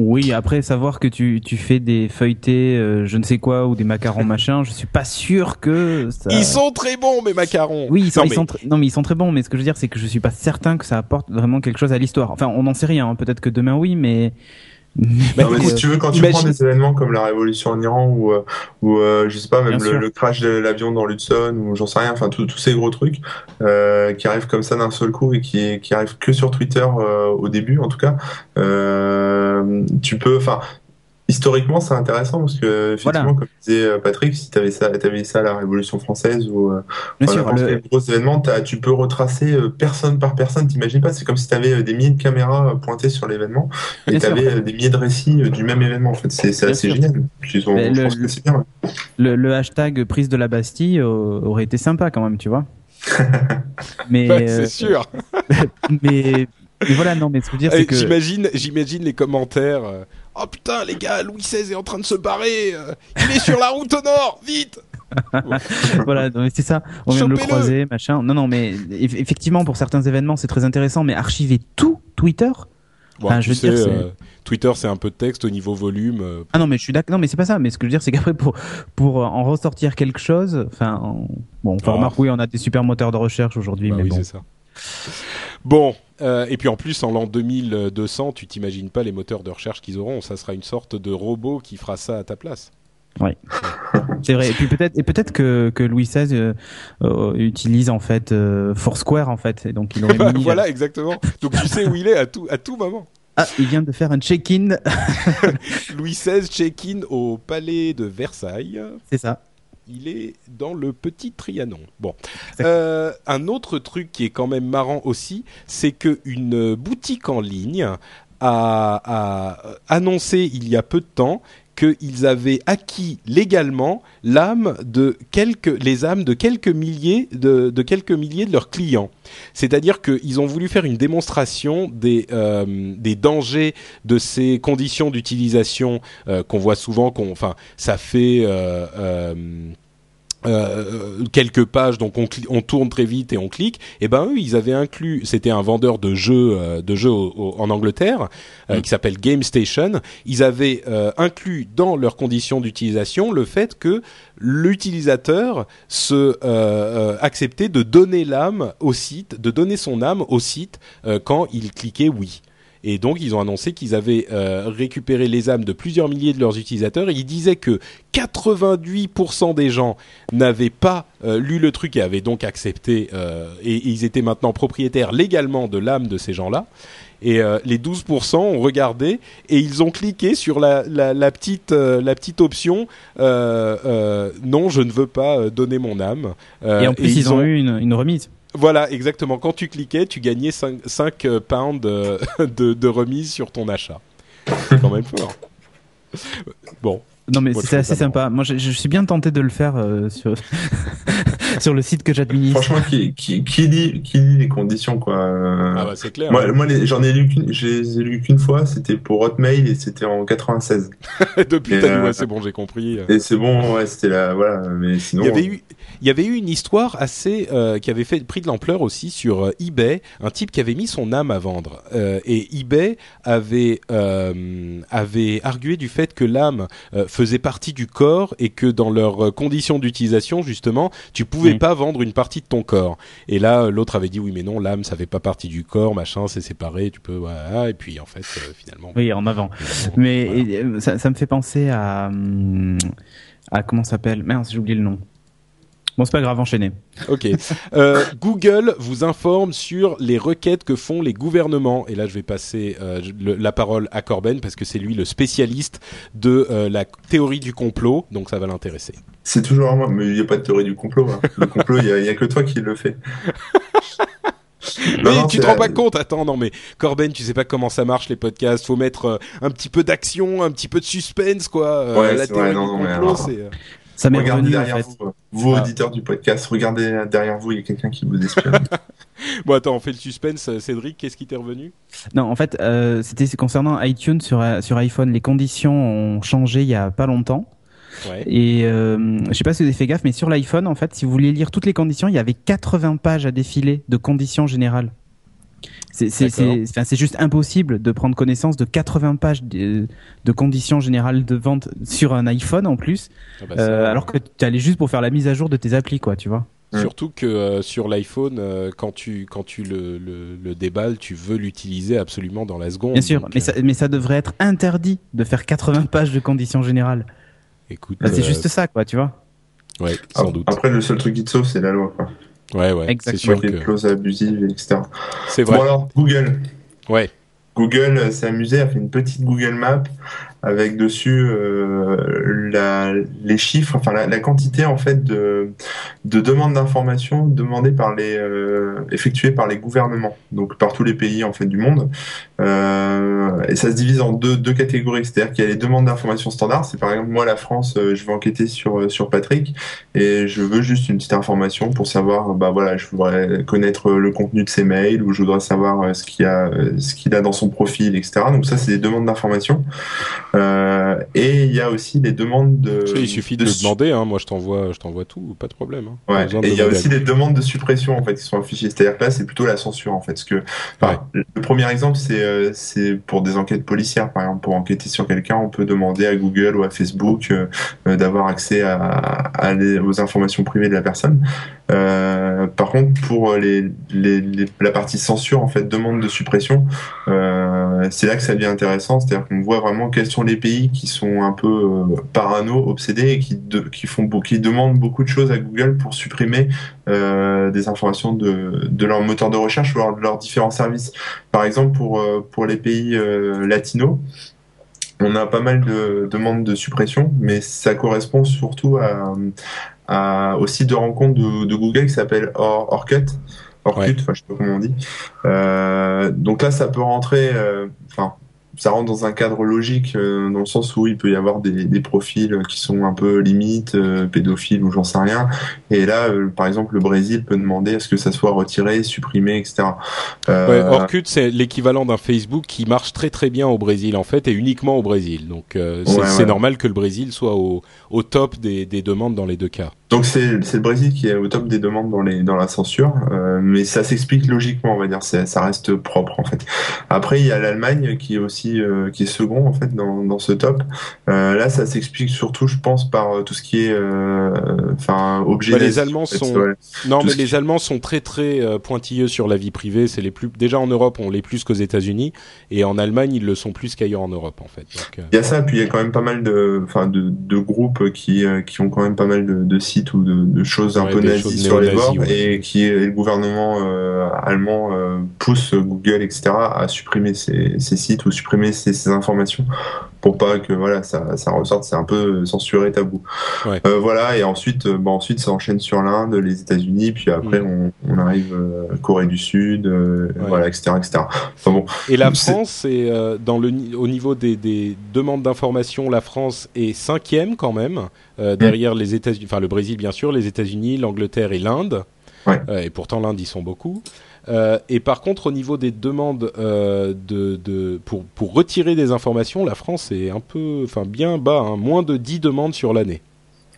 Oui, après savoir que tu, tu fais des feuilletés, euh, je ne sais quoi, ou des macarons machin, je suis pas sûr que ça... Ils sont très bons mes macarons. Oui, ils sont, Non, ils mais- sont tr- non mais ils sont très bons, mais ce que je veux dire c'est que je suis pas certain que ça apporte vraiment quelque chose à l'histoire. Enfin, on n'en sait rien, hein. peut-être que demain oui, mais... Bah, Non, mais si tu veux, quand tu imagine- prends des événements comme la révolution en Iran ou, euh, ou euh, je sais pas, même le, crash de l'avion dans l'Hudson ou j'en sais rien, enfin tous tous ces gros trucs euh, qui arrivent comme ça d'un seul coup et qui, qui arrivent que sur Twitter euh, au début en tout cas, euh, tu peux, enfin historiquement c'est intéressant parce que effectivement Voilà. comme disait euh, Patrick, si t'avais ça, t'avais ça à la Révolution française ou euh, Enfin, le- gros événement, tu peux retracer euh, personne par personne, t'imagines pas, c'est comme si tu avais des milliers de caméras pointées sur l'événement et tu avais des milliers de récits du même événement en fait, c'est assez sûr. génial. Puis, le- pense que c'est bien. le, le hashtag prise de la Bastille aurait été sympa quand même, tu vois. mais, Ouais, euh, c'est sûr. mais, mais voilà, non, mais ce que je veux dire c'est que... J'imagine, j'imagine les commentaires. Oh putain, les gars, Louis XVI est en train de se barrer. euh, il est sur la route au nord, vite. voilà, c'est ça. On vient de le croiser, machin. Non, non, mais eff- effectivement, pour certains événements, c'est très intéressant, mais archiver tout Twitter? Bon, Enfin, tu je veux sais, dire, c'est- euh, Twitter, c'est un peu de texte au niveau volume. euh, Ah non, mais je suis d'accord. Non, mais c'est pas ça. Mais ce que je veux dire, c'est qu'après, pour, pour en ressortir quelque chose, enfin, on- bon, enfin, Oh. remarque, oui, on a des super moteurs de recherche aujourd'hui, bah mais oui, bon. c'est ça. Bon, euh, et puis en plus, en l'an 2200, tu t'imagines pas les moteurs de recherche qu'ils auront. Ça sera une sorte de robot qui fera ça à ta place. Ouais. C'est vrai. Et puis peut-être et peut-être que que Louis XVI euh, euh, utilise en fait euh, Foursquare en fait. Et donc il aurait mis. voilà, exactement. Donc tu sais où il est à tout, à tout moment. Ah, il vient de faire un check-in. Louis XVI check-in au palais de Versailles. C'est ça. Il est dans le petit Trianon. Bon, euh, un autre truc qui est quand même marrant aussi, c'est que une boutique en ligne a, a annoncé il y a peu de temps qu'ils avaient acquis légalement de quelques, les âmes de quelques milliers de, de quelques milliers de leurs clients. C'est-à-dire qu'ils ont voulu faire une démonstration des, euh, des dangers de ces conditions d'utilisation euh, qu'on voit souvent. Qu'on, enfin, ça fait euh, euh quelques pages, donc on, on, tourne très vite et on clique. Et ben eux, ils avaient inclus, c'était un vendeur de jeux, euh, de jeux au, au, en Angleterre euh, mm. qui s'appelle Game Station. Ils avaient euh, inclus dans leurs conditions d'utilisation le fait que l'utilisateur se euh, acceptait de donner l'âme au site, de donner son âme au site quand il cliquait oui. Et donc, ils ont annoncé qu'ils avaient euh, récupéré les âmes de plusieurs milliers de leurs utilisateurs. Et ils disaient que 88% des gens n'avaient pas euh, lu le truc et avaient donc accepté. Euh, et, et, ils étaient maintenant propriétaires légalement de l'âme de ces gens-là. Et les 12% ont regardé et ils ont cliqué sur la, la, la petite, la petite option non, je ne veux pas donner mon âme. et en plus, et ils, ils, ont, ont eu une, une remise. Voilà, exactement. Quand tu cliquais, tu gagnais 5, 5 pounds de, de, de, remise sur ton achat. C'est quand même fort. Bon. Non mais c'est assez sympa. Moi je, je, suis bien tenté de le faire euh, sur sur le site que j'administre. Franchement, qui, qui, qui, lit, qui lit les conditions quoi. Ah bah c'est clair. Moi, hein. moi j'en ai lu qu'une, j'ai lu qu'une fois. C'était pour Hotmail et c'était en 96. Depuis t'as euh, ouais c'est bon j'ai compris. Et c'est bon ouais c'était la voilà mais sinon. Il y avait eu il y avait eu une histoire assez euh, qui avait fait pris de l'ampleur aussi sur euh, eBay, un type qui avait mis son âme à vendre euh, et eBay avait euh, avait argué du fait que l'âme euh, faisait partie du corps et que dans leurs conditions d'utilisation justement, tu pouvais mmh. pas vendre une partie de ton corps. Et là l'autre avait dit oui mais non, l'âme ça fait pas partie du corps, machin, c'est séparé, tu peux voilà et puis en fait finalement Oui, en avant. Mais voilà. et, ça, ça me fait penser à hum, à comment s'appelle? Merde, j'ai oublié le nom. Bon, c'est pas grave, enchaînez. Ok. Euh, Google vous informe sur les requêtes que font les gouvernements. Et là, je vais passer euh, le, la parole à Corben parce que c'est lui le spécialiste de euh, la théorie du complot. Donc, ça va l'intéresser. C'est toujours à moi, mais il n'y a pas de théorie du complot. Hein. Le complot, il n'y a, a, que toi qui le fais. mais non, tu te rends pas compte, attends, non mais Corben, tu sais pas comment ça marche les podcasts, faut mettre euh, un petit peu d'action, un petit peu de suspense quoi. Euh, ouais, la théorie vrai, du complot, c'est ça m'est regardez revenu, derrière en fait. vous, vous ah. auditeurs du podcast, regardez derrière vous, il y a quelqu'un qui vous espionne. bon attends, on fait le suspense. Cédric, qu'est-ce qui t'est revenu? Non, en fait, euh, c'était concernant iTunes sur sur iPhone. Les conditions ont changé il y a pas longtemps. Ouais. Et euh, je sais pas si vous avez fait gaffe, mais sur l'iPhone, en fait, si vous voulez lire toutes les conditions, il y avait 80 pages à défiler de conditions générales. C'est juste impossible de prendre connaissance de 80 pages de, de, conditions générales de vente sur un iPhone en plus, ah bah euh, alors que tu allais juste pour faire la mise à jour de tes applis, quoi, tu vois. Surtout que euh, sur l'iPhone, euh, quand tu quand tu le, le, le déballes, tu veux l'utiliser absolument dans la seconde. Bien sûr, donc, mais, ça, mais ça devrait être interdit de faire 80 pages de conditions générales. Écoute, bah, c'est juste ça, quoi, tu vois. Ouais, sans après, doute. Après, le seul truc qui te sauve, c'est la loi, quoi. Ouais, ouais. Exactement. C'est sûr les que. clauses abusives, etc. C'est vrai. Bon alors, Google. Ouais. Google s'est amusé à faire une petite Google Map avec dessus euh, la, les chiffres, enfin la, la, quantité en fait de, de demandes d'informations demandées par les euh, effectuées par les gouvernements, donc par tous les pays en fait du monde. Euh, et ça se divise en deux, deux catégories, c'est-à-dire qu'il y a les demandes d'informations standards. C'est par exemple moi la France, euh, je veux enquêter sur sur Patrick et je veux juste une petite information pour savoir, bah voilà, je voudrais connaître le contenu de ses mails ou je voudrais savoir ce qu'il a ce qu'il a dans son profil, etc. Donc ça c'est des demandes d'informations. Euh, et il y a aussi des demandes de. Il suffit de, de demander. Hein. Moi, je t'envoie, je t'envoie tout, pas de problème. Hein. Ouais. Et il y a aussi des demandes de suppression en fait qui sont affichées. C'est-à-dire que là, c'est plutôt la censure en fait. Parce que, ouais. le premier exemple, c'est euh, c'est pour des enquêtes policières, par exemple, pour enquêter sur quelqu'un, on peut demander à Google ou à Facebook euh, d'avoir accès à, à les, aux informations privées de la personne. Euh, par contre, pour les, les, la partie censure, en fait, demande de suppression, euh, c'est là que ça devient intéressant. C'est-à-dire qu'on voit vraiment quels sont les pays qui sont un peu euh, parano, obsédés et qui, qui font qui demandent beaucoup de choses à Google pour supprimer euh, des informations de, de leur moteur de recherche ou de leurs différents services. Par exemple, pour pour les pays latinos on a pas mal de demandes de suppression, mais ça correspond surtout à, à au site de rencontre de, Google qui s'appelle Or, Orcut. Orcut, enfin je sais pas comment on dit. Euh, donc là, ça peut rentrer, euh, enfin ça rentre dans un cadre logique euh, dans le sens où il peut y avoir des, des profils qui sont un peu limites, euh, pédophiles ou j'en sais rien. Et là, euh, par exemple, le Brésil peut demander à ce que ça soit retiré, supprimé, etc. Ouais, Orkut, c'est l'équivalent d'un Facebook qui marche très très bien au Brésil en fait et uniquement au Brésil. Donc c'est normal que le Brésil soit au, au top des, des demandes dans les deux cas. Donc c'est le Brésil qui est au top des demandes dans les dans la censure, euh, mais ça s'explique logiquement, on va dire, ça reste propre en fait. Après il y a l'Allemagne qui est aussi euh, qui est second en fait dans dans ce top. Euh, là ça s'explique surtout, je pense, par euh, tout ce qui est euh, enfin objet. les Allemands sont non mais les Allemands sont très très pointilleux sur la vie privée. C'est les plus déjà en Europe on l'est plus qu'aux États-Unis et en Allemagne ils le sont plus qu'ailleurs en Europe en fait. il y a ça, puis il y a quand même pas mal de enfin de, de groupes qui qui ont quand même pas mal de, de sites ou de, choses un peu nazies sur les bords et qui le gouvernement euh, allemand euh, pousse Google etc à supprimer ces, sites ou supprimer ces, informations pour pas que voilà ça, ça ressorte c'est un peu censuré tabou euh, voilà et ensuite bah ensuite ça enchaîne sur l'Inde les États-Unis puis après mm. on, on, arrive Corée du Sud voilà etc etc bon et la France c'est dans le au niveau des, des demandes d'information la France est cinquième quand même euh, derrière les États-Unis, enfin le Brésil bien sûr, les États-Unis, l'Angleterre et l'Inde. Euh, et pourtant l'Inde y sont beaucoup. Euh, et par contre, au niveau des demandes de, de, pour, pour retirer des informations, la France est un peu, enfin bien bas, hein, moins de 10 demandes sur l'année.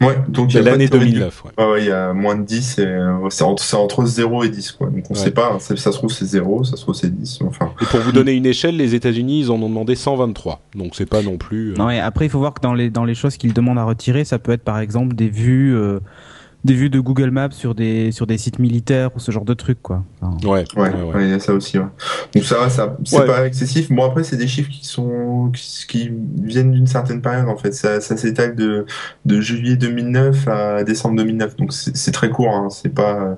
Ouais, donc l'année 2009. Ouais. il y a moins de 10 et c'est entre, entre 0 et 10 quoi. Donc on sait pas, ça se trouve c'est 0, ça se trouve c'est 10 enfin. Et pour vous donner une échelle, les États-Unis, ils en ont demandé 123. Donc c'est pas non plus euh... Non, et après il faut voir que dans les dans les choses qu'ils demandent à retirer, ça peut être par exemple des vues euh, des vues de Google Maps sur des sur des sites militaires ou ce genre de trucs quoi. ouais, ouais, il y a ça aussi. Ouais. Donc ça va, ça c'est pas excessif. Bon après c'est des chiffres qui sont qui, viennent d'une certaine période en fait. Ça, ça s'étale de de juillet 2009 à décembre 2009. Donc c'est très court. Hein. C'est pas.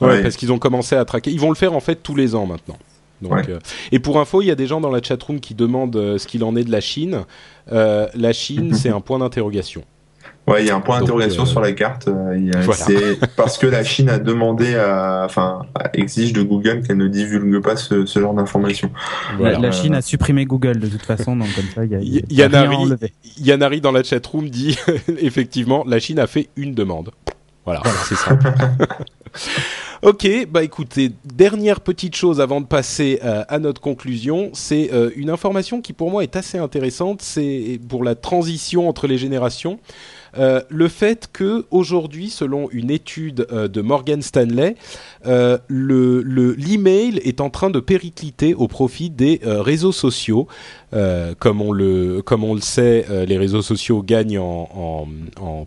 Ouais, parce qu'ils ont commencé à traquer. Ils vont le faire en fait tous les ans maintenant. Donc, euh, et pour info, il y a des gens dans la chatroom qui demandent euh, ce qu'il en est de la Chine. Euh, la Chine, c'est un point d'interrogation. Ouais, il y a un point d'interrogation euh, sur la carte. Euh, c'est parce que la Chine a demandé, à, enfin, exige de Google qu'elle ne divulgue pas ce, genre d'informations. La, Chine a supprimé Google de toute façon, donc comme ça, il y a, Yanari, Yanari dans la chatroom dit effectivement, la Chine a fait une demande. Voilà, c'est ça. Ok, bah écoutez, dernière petite chose avant de passer euh, à notre conclusion, c'est une information qui pour moi est assez intéressante, c'est pour la transition entre les générations. Euh, le fait que aujourd'hui, selon une étude euh, de Morgan Stanley, euh, le l'email est en train de péricliter au profit des réseaux sociaux. comme on le comme on le sait, les réseaux sociaux gagnent en,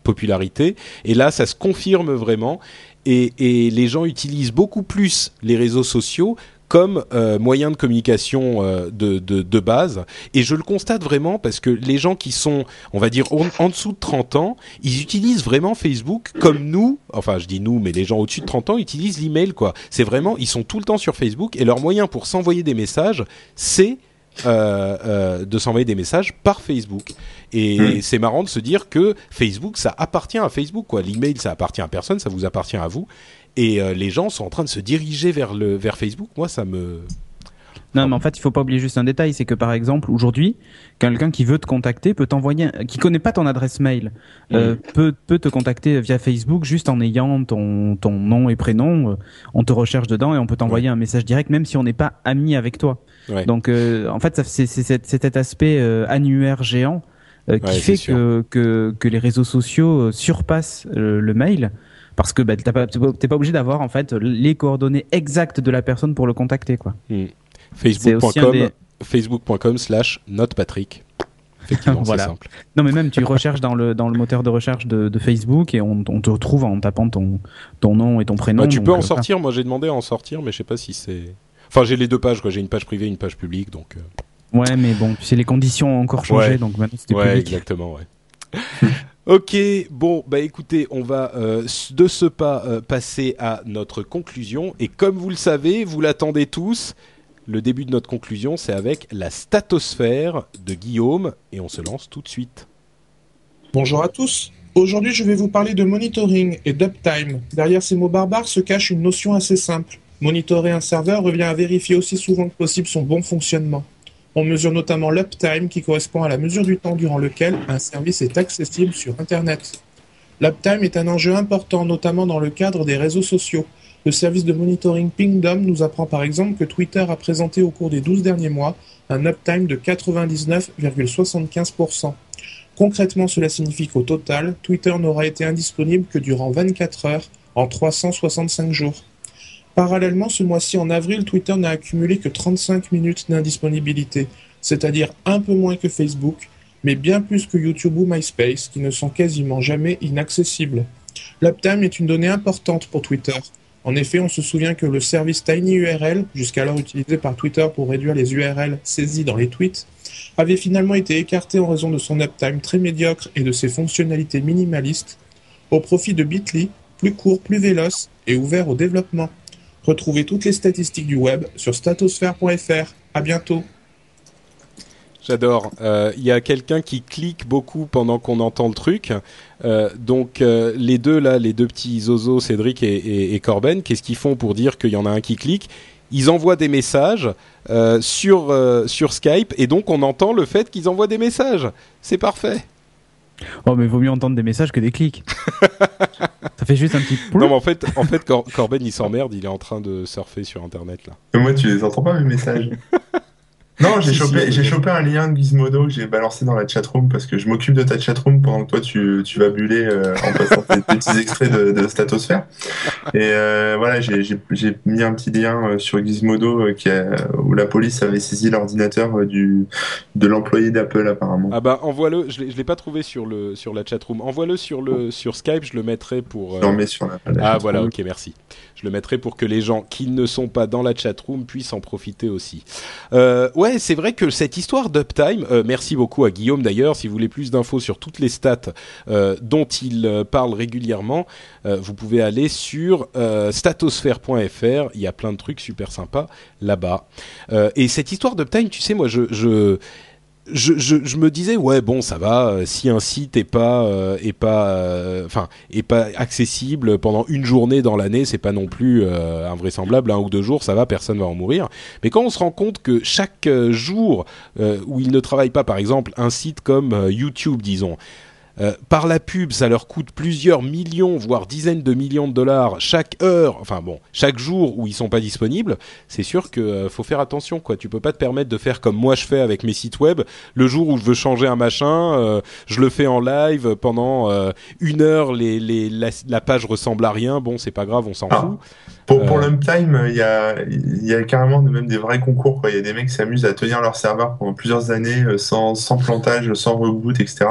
popularité. Et là, ça se confirme vraiment. Et, les gens utilisent beaucoup plus les réseaux sociaux comme euh, moyen de communication euh, de, de, de, base. Et je le constate vraiment parce que les gens qui sont, on va dire, en, dessous de 30 ans, ils utilisent vraiment Facebook comme nous, enfin je dis nous, mais les gens au-dessus de 30 ans utilisent l'email, quoi. C'est vraiment, ils sont tout le temps sur Facebook et leur moyen pour s'envoyer des messages, c'est... Euh, euh, de s'envoyer des messages par Facebook. Et hmm. c'est marrant de se dire que Facebook, ça appartient à Facebook. quoi. L'email, ça appartient à personne, ça vous appartient à vous et euh, les gens sont en train de se diriger vers le vers Facebook. Moi, ça me non, mais en fait, il faut pas oublier juste un détail, c'est que par exemple, aujourd'hui, quelqu'un qui veut te contacter peut t'envoyer, qui connaît pas ton adresse mail, euh, peut peut te contacter via Facebook juste en ayant ton ton nom et prénom. Euh, on te recherche dedans et on peut t'envoyer un message direct, même si on n'est pas ami avec toi. Donc, en fait, c'est cet aspect annuaire géant qui fait que, que que les réseaux sociaux surpassent le mail parce que bah, t'es pas, pas obligé d'avoir en fait les coordonnées exactes de la personne pour le contacter quoi. Hmm. Facebook.com Facebook.com slash notepatrick. Effectivement, Voilà. simple. Non, mais même tu recherches dans le dans le moteur de recherche de, de Facebook et on, on te retrouve en tapant ton ton nom et ton prénom. Bah, tu donc, peux en euh, sortir. Moi, j'ai demandé à en sortir, mais je sais pas si c'est. Enfin, j'ai les deux pages. J'ai une page privée, une page publique, donc. euh, Ouais, mais bon, tu sais, les conditions ont encore changé, Ouais. donc maintenant c'était Ouais, public. exactement, ouais. ok, bon, bah écoutez, on va euh, de ce pas euh, passer à notre conclusion. Et comme vous le savez, vous l'attendez tous, le début de notre conclusion, c'est avec la statosphère de Guillaume. Et on se lance tout de suite. Bonjour à tous. Aujourd'hui, je vais vous parler de monitoring et d'uptime. Derrière ces mots barbares se cache une notion assez simple. Monitorer un serveur revient à vérifier aussi souvent que possible son bon fonctionnement. On mesure notamment l'uptime qui correspond à la mesure du temps durant lequel un service est accessible sur Internet. L'uptime est un enjeu important, notamment dans le cadre des réseaux sociaux. Le service de monitoring Pingdom nous apprend par exemple que Twitter a présenté au cours des 12 derniers mois un uptime de 99,75%. Concrètement, cela signifie qu'au total, Twitter n'aura été indisponible que durant 24 heures en 365 jours. Parallèlement, ce mois-ci en avril, Twitter n'a accumulé que 35 minutes d'indisponibilité, c'est-à-dire un peu moins que Facebook, mais bien plus que YouTube ou MySpace, qui ne sont quasiment jamais inaccessibles. L'uptime est une donnée importante pour Twitter. En effet, on se souvient que le service TinyURL, jusqu'alors utilisé par Twitter pour réduire les URL saisies dans les tweets, avait finalement été écarté en raison de son uptime très médiocre et de ses fonctionnalités minimalistes, au profit de Bitly, plus court, plus véloce et ouvert au développement. Retrouvez toutes les statistiques du web sur statosphere.fr. À bientôt. J'adore. Euh, Il y a quelqu'un qui clique beaucoup pendant qu'on entend le truc. Euh, donc euh, les deux là, les deux petits zozos, Cédric et, et- et Corben, qu'est-ce qu'ils font pour dire qu'il y en a un qui clique? Ils envoient des messages euh, sur euh, sur Skype et donc on entend le fait qu'ils envoient des messages. C'est parfait. Oh, mais vaut mieux entendre des messages que des clics. ça fait juste un petit Non mais en fait, en fait Cor- Corben il s'emmerde, il est en train de surfer sur internet là. Mais moi, tu les entends pas, mes messages? Non, j'ai chopé, j'ai chopé un lien de Gizmodo que j'ai balancé dans la chatroom parce que je m'occupe de ta chatroom pendant que toi tu, tu vas buller euh, en passant tes tes petits extraits de, de Statosphère. Et euh, voilà, j'ai mis un petit lien euh, sur Gizmodo euh, qui a, où la police avait saisi l'ordinateur euh, du de l'employé d'Apple apparemment. Ah bah envoie-le, je l'ai je l'ai pas trouvé sur le sur la chatroom. Envoie-le sur le sur Skype, je le mettrai pour. euh, sur la, la Ah voilà, ok, merci. Je le mettrai pour que les gens qui ne sont pas dans la chatroom puissent en profiter aussi. Euh, ouais, c'est vrai que cette histoire d'uptime, euh, merci beaucoup à Guillaume d'ailleurs, si vous voulez plus d'infos sur toutes les stats euh, dont il parle régulièrement, vous pouvez aller sur statosphere.fr, il y a plein de trucs super sympas là-bas. Et cette histoire d'uptime, tu sais, moi je... je je, je, je me disais ouais bon ça va euh, si un site est pas euh, est pas euh, enfin est pas accessible pendant une journée dans l'année c'est pas non plus euh, invraisemblable. Un ou deux jours ça va personne va en mourir. Mais quand on se rend compte que chaque euh, jour où ils ne travaillent pas par exemple un site comme YouTube disons euh, par la pub, ça leur coûte plusieurs millions, voire dizaines de millions de dollars chaque heure, enfin bon, chaque jour où ils sont pas disponibles. C'est sûr que euh, faut faire attention, quoi. Tu peux pas te permettre de faire comme moi je fais avec mes sites web. Le jour où je veux changer un machin, euh, je le fais en live pendant euh, une heure. Les, les, la, la page ressemble à rien. Bon, c'est pas grave, on s'en Ah. fout. Pour, pour Euh, l'uptime, il y a, y a carrément même des vrais concours. Il y a des mecs qui s'amusent à tenir leur serveur pendant plusieurs années euh, sans, sans plantage, sans reboot, etc.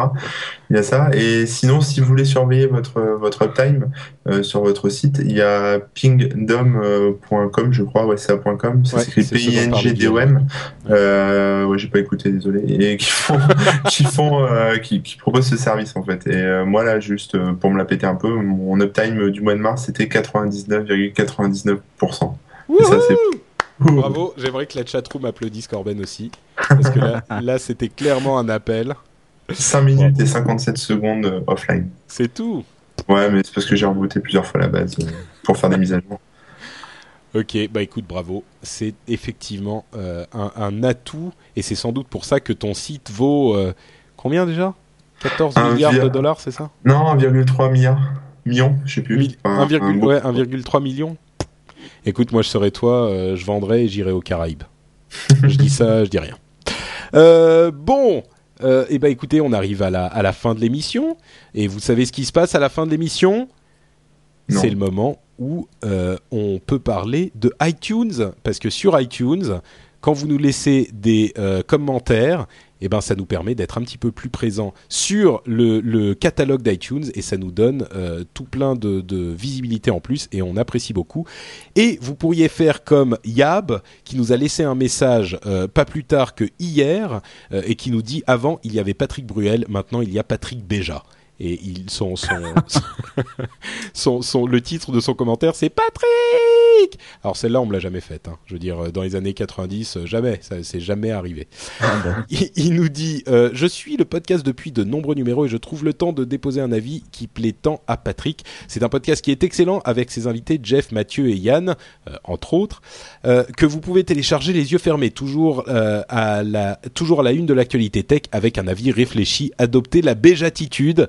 Il y a ça. Et sinon, si vous voulez surveiller votre, votre uptime euh, sur votre site, il y a pingdom.com, je crois. Ouais, c'est .com. Ça s'écrit P-I-N-G-D-O-M. Euh, ouais, j'ai pas écouté, désolé. Et qui font, qui font, euh, qui, qui proposent ce service en fait. Et moi là, juste pour me la péter un peu, mon uptime du mois de mars c'était 99,99%. Et ça, c'est Bravo, j'aimerais que la chatroom applaudisse Corben aussi. Parce que là, là c'était clairement un appel. 5 minutes et 57 secondes euh, offline. C'est tout. Ouais, mais c'est parce que j'ai rebooté plusieurs fois la base euh, pour faire des mises à jour. Ok, bah écoute, bravo. C'est effectivement euh, un, un atout et c'est sans doute pour ça que ton site vaut euh, combien déjà? 14 Un milliards de dollars, c'est ça? Non, 1,3 milliard. Millions, je sais plus. Mille- Enfin, 1,3 un beau- ouais, 1,3 million. Écoute, moi je serais toi, euh, je vendrais et j'irais aux Caraïbes. je dis ça, je dis rien. Euh, bon, euh, et bah écoutez, on arrive à la, à la fin de l'émission et vous savez ce qui se passe à la fin de l'émission? C'est le moment où euh, on peut parler de iTunes parce que sur iTunes, quand vous nous laissez des euh, commentaires, eh ben ça nous permet d'être un petit peu plus présent sur le, catalogue d'iTunes et ça nous donne euh, tout plein de, de visibilité en plus et on apprécie beaucoup. Et vous pourriez faire comme Yab qui nous a laissé un message euh, pas plus tard que hier euh, et qui nous dit avant il y avait Patrick Bruel, maintenant il y a Patrick Béja. Et il, son, son, son, son- le titre de son commentaire, c'est Patrick. Alors celle-là, on me l'a jamais faite. Hein. Je veux dire, dans les années 90, euh, jamais. Ça, c'est jamais arrivé. il, il nous dit euh, Je suis le podcast depuis de nombreux numéros et je trouve le temps de déposer un avis qui plaît tant à Patrick. C'est un podcast qui est excellent avec ses invités Jeff, Mathieu et Yann, euh, entre autres, euh, que vous pouvez télécharger les yeux fermés, toujours, à la, toujours à la une de l'actualité tech avec un avis réfléchi. Adoptez la béjatitude.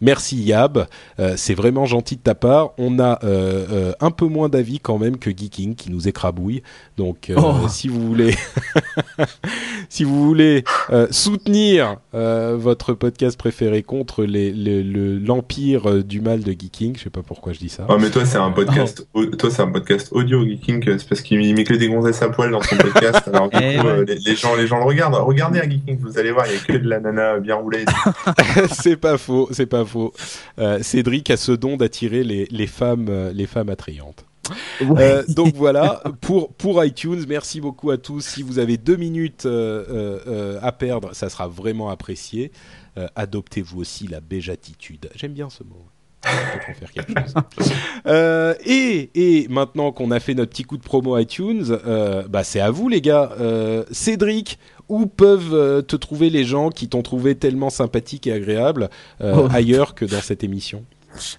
Merci Yab, Euh, c'est vraiment gentil de ta part. On a euh, euh, un peu moins d'avis quand même que Geeking qui nous écrabouille. Donc euh, Oh. si vous voulez, si vous voulez euh, soutenir euh, votre podcast préféré contre les- les- le- l'empire du mal de Geeking, je sais pas pourquoi je dis ça. Ah, mais toi, c'est un podcast, au- toi, c'est un podcast audio, Geeking, c'est parce qu'il met que des gonzesses à poil dans son podcast. Alors, du coup, Eh ouais. euh, les, les gens, les gens le regardent. Regardez à Geeking, vous allez voir, il y a que de la nana bien roulée. c'est pas faux, c'est pas Euh, Cédric a ce don d'attirer les, les femmes, euh, les femmes attrayantes. Euh, donc voilà pour pour iTunes. Merci beaucoup à tous. Si vous avez deux minutes euh, euh, euh, à perdre, ça sera vraiment apprécié. Adoptez-vous aussi la béjatitude. J'aime bien ce mot. Faire quelque chose. Euh, et, et maintenant qu'on a fait notre petit coup de promo iTunes, euh, bah c'est à vous les gars. Euh, Cédric, où peuvent euh, te trouver les gens qui t'ont trouvé tellement sympathique et agréable euh, Oh. ailleurs que dans cette émission?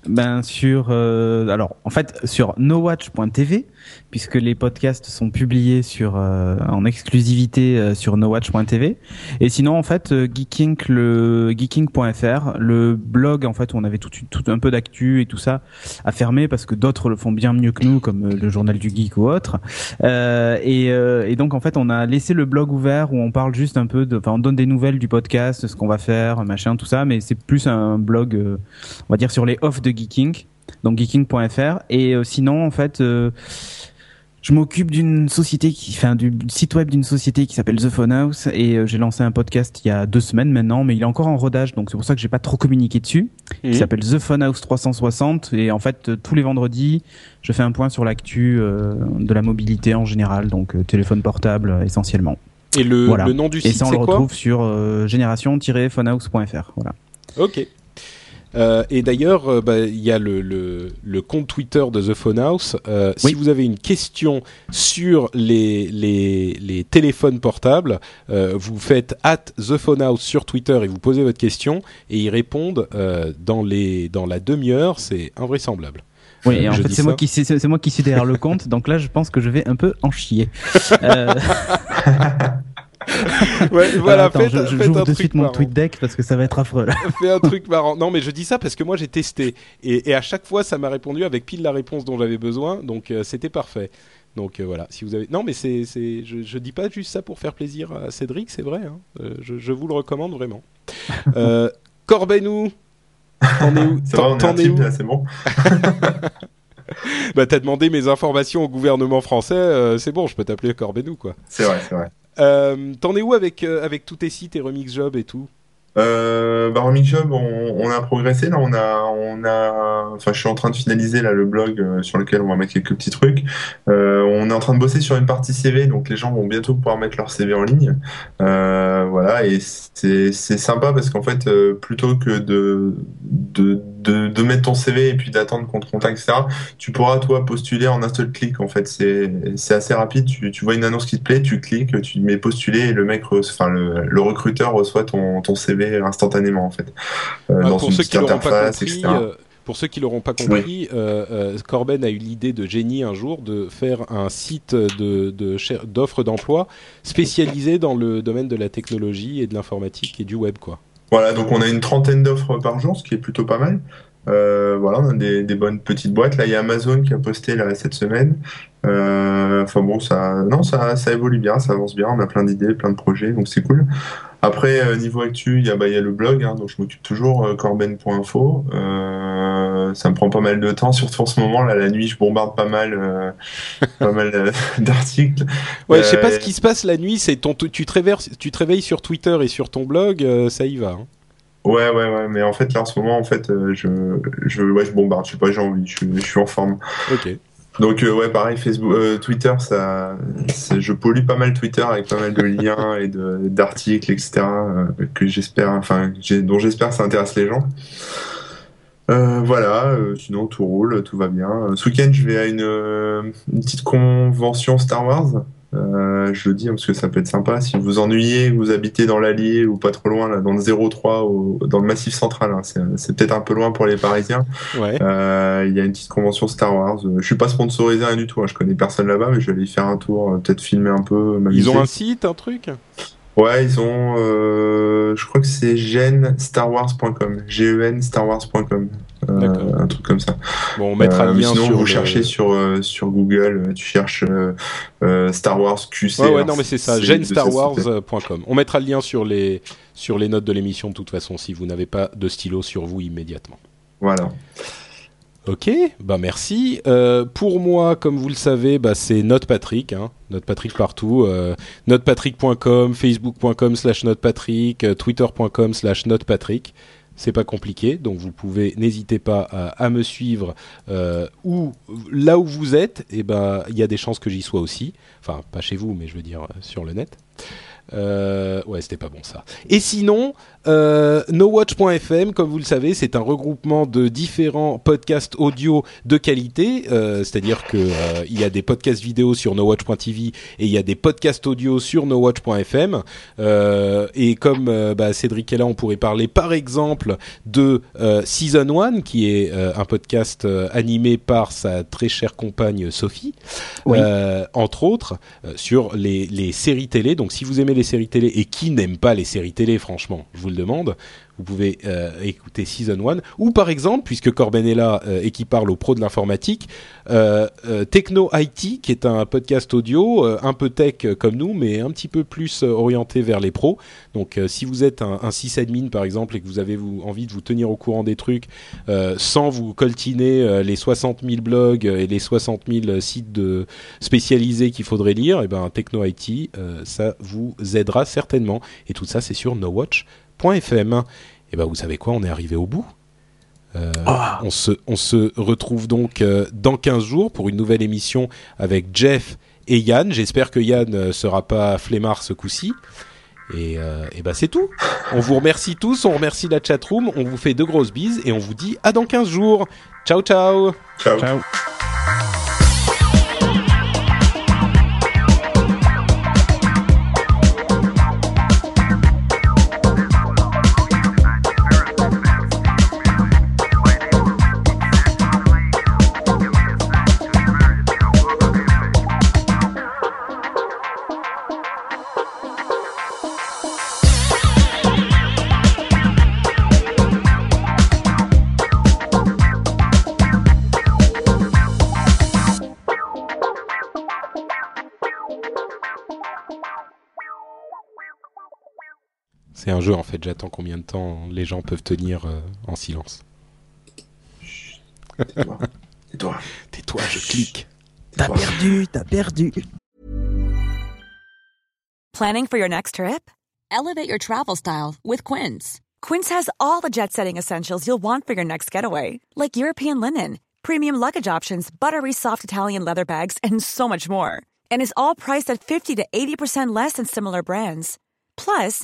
Ben sur euh, alors en fait sur nowatch.tv puisque les podcasts sont publiés sur euh, en exclusivité euh, sur nowatch.tv et sinon en fait euh, geeking le geeking.fr le blog en fait où on avait tout, tout un peu d'actu et tout ça a fermé parce que d'autres le font bien mieux que nous comme euh, le journal du geek ou autre. Euh, et, et donc en fait on a laissé le blog ouvert où on parle juste un peu de enfin on donne des nouvelles du podcast ce qu'on va faire machin tout ça mais c'est plus un blog on va dire sur les offs de Geeking, donc geeking.fr. Et euh, sinon, en fait, euh, je m'occupe d'une société qui, enfin, du site web d'une société qui s'appelle The Phone House et euh, j'ai lancé un podcast il y a deux semaines maintenant, mais il est encore en rodage, donc c'est pour ça que j'ai pas trop communiqué dessus. Mhm. Qui s'appelle The Phone House 360 et en fait, tous les vendredis, je fais un point sur l'actu de la mobilité en général, donc téléphone portable essentiellement. Et le, Voilà. le nom du Et site, ça, on c'est le quoi? retrouve sur génération-phonehouse.fr. Voilà. Ok. Euh, et d'ailleurs, euh, bah, il y a le, le, le compte Twitter de The Phone House. Euh, Si vous avez une question sur les, les, les téléphones portables, euh, vous faites at The Phone House sur Twitter et vous posez votre question et ils répondent euh, dans, les, dans la demi-heure. C'est invraisemblable. Oui, et en Je fait, c'est moi qui c'est c'est moi qui suis derrière le compte, donc là, je pense que je vais un peu en chier. Ouais, voilà, attends, faites, je- faites un de truc suite mon tweet deck parce que ça va être affreux. Là. Fais un truc marrant. Non, mais je dis ça parce que moi j'ai testé et, et à chaque fois ça m'a répondu avec pile la réponse dont j'avais besoin, donc euh, c'était parfait. Donc euh, voilà, si vous avez non mais c'est c'est je, je dis pas juste ça pour faire plaisir à Cédric, c'est vrai. Hein. Euh, je, je vous le recommande vraiment. Euh, Corbenou, t'en es où? T'en es où? là, c'est bon. Bah t'as demandé mes informations au gouvernement français, euh, c'est bon, je peux t'appeler Corbenou quoi. C'est vrai, c'est vrai. Euh, T'en es où avec euh, avec tous tes sites et remix job et tout? Euh, bah, Remix Job, on, a progressé. Là, on a, enfin, je suis en train de finaliser là le blog euh, sur lequel on va mettre quelques petits trucs. On est en train de bosser sur une partie CV, donc les gens vont bientôt pouvoir mettre leur CV en ligne. Voilà, et c'est sympa parce qu'en fait, plutôt que de de de mettre ton CV et puis d'attendre qu'on te contacte, etc. Tu pourras toi postuler en un seul clic. En fait, c'est assez rapide. Tu tu vois une annonce qui te plaît, tu cliques, tu mets postuler et le mec, enfin le le recruteur reçoit ton ton CV instantanément en fait euh, Ah, dans pour une ceux petite qui pas interface, compris, etc. euh, pour ceux qui l'auront pas compris, euh, euh, Corben a eu l'idée de génie un jour de faire un site de de d'offres d'emploi spécialisé dans le domaine de la technologie et de l'informatique et du web quoi. Voilà, donc on a une trentaine d'offres par jour, ce qui est plutôt pas mal. Euh, voilà, on a des, bonnes petites boîtes. Là, il y a Amazon qui a posté là cette semaine. Euh, Enfin bon, ça, non, ça, ça évolue bien, ça avance bien. On a plein d'idées, plein de projets, donc c'est cool. Après, euh, niveau actu, il y a, bah, il y a le blog, hein, dont je m'occupe toujours, euh, corben.info. euh, ça me prend pas mal de temps, surtout en ce moment là, la nuit, je bombarde pas mal, euh, pas mal euh, d'articles. Ouais, je sais pas Euh, ce qui se passe la nuit. C'est ton, tu te réveilles, tu te réveilles sur Twitter et sur ton blog, euh, ça y va. hein. Ouais, ouais, ouais, mais en fait là en ce moment, en fait, euh, je, je, ouais, je bombarde. Je sais pas, j'ai envie, je, suis- je suis en forme. Ok. Donc euh, ouais, pareil, Facebook, euh, Twitter, ça, je pollue pas mal Twitter avec pas mal de liens et de d'articles, etc. euh, que j'espère, enfin, dont j'espère que ça intéresse les gens. Euh, voilà, euh, sinon tout roule, tout va bien. Euh, Ce week-end, je vais à une, euh, une petite convention Star Wars. Euh, je le dis hein, parce que ça peut être sympa. Si vous vous ennuyez, vous habitez dans l'Allier ou pas trop loin, là, dans le 03, au, dans le Massif Central, hein, c'est peut-être un peu loin pour les Parisiens. Ouais. Euh, Il y a une petite convention Star Wars. Je suis pas sponsorisé rien du tout. hein. Je connais personne là-bas, mais je vais aller y faire un tour, peut-être filmer un peu. Ils ont un site, un truc? Ouais, ils ont. Euh, je crois que c'est genstarwars.com. G-E-N starwars.com. Euh, D'accord. un truc comme ça. Bon, on mettra Euh, le lien sinon, sur vous le- cherchez sur euh, sur Google, tu cherches Star Wars QC. Ouais, ouais, non, mais c'est ça, genstarwars.com. On mettra le lien sur les, sur les notes de l'émission de toute façon si vous n'avez pas de stylo sur vous immédiatement. Voilà. Ok, bah merci. Euh, pour moi, comme vous le savez, bah, c'est NotePatrick, hein, NotePatrick partout, euh, notepatrick.com, facebook.com slash notepatrick, euh, twitter.com slash notepatrick. C'est pas compliqué, donc vous pouvez, n'hésitez pas à, me suivre euh, là où vous êtes, et ben il y a des chances que j'y sois aussi. Enfin, pas chez vous, mais je veux dire sur le net. Ouais, c'était pas bon ça. Et sinon, euh, NoWatch.fm, comme vous le savez, c'est un regroupement de différents podcasts audio de qualité. euh, C'est-à-dire que euh, il y a des podcasts vidéo sur NoWatch.tv et il y a des podcasts audio sur NoWatch.fm. Euh, et comme euh, bah, Cédric est là, on pourrait parler par exemple de euh, Season 1, qui est euh, un podcast animé par sa très chère compagne Sophie, Oui. euh, entre autres, sur les, les séries télé. Donc si vous aimez les séries télé et qui n'aime pas les séries télé, franchement, je vous le demande, vous pouvez euh, écouter Season 1. Ou par exemple, puisque Corben est là euh, et qui parle aux pros de l'informatique, euh, Techno IT, qui est un podcast audio, un peu tech comme nous, mais un petit peu plus orienté vers les pros. Donc si vous êtes un, sysadmin par exemple et que vous avez envie de vous tenir au courant des trucs sans vous coltiner les 60 000 blogs et les 60 000 sites spécialisés qu'il faudrait lire, et ben Techno IT, ça vous aidera certainement. Et tout ça c'est sur Et ben vous savez quoi, on est arrivé au bout. Euh, on, se, on se retrouve donc euh, dans 15 jours pour une nouvelle émission avec Jeff et Yann. J'espère que Yann ne sera pas flemmard ce coup-ci. Et, euh, et ben c'est tout. On vous remercie tous, on remercie la chatroom, on vous fait de grosses bises et on vous dit à dans 15 jours. Ciao ciao Ciao. Ciao. Un jeu en fait, j'attends combien de temps les gens peuvent tenir euh, en silence. Et toi Tais-toi, je clique. T'as perdu, t'as perdu. Planning for your next trip? Elevate your travel style with Quince. Quince has all the jet setting essentials you'll want for your next getaway, like European linen, premium luggage options, buttery soft Italian leather bags, and so much more. And is all priced at 50 to 80% less than similar brands. Plus,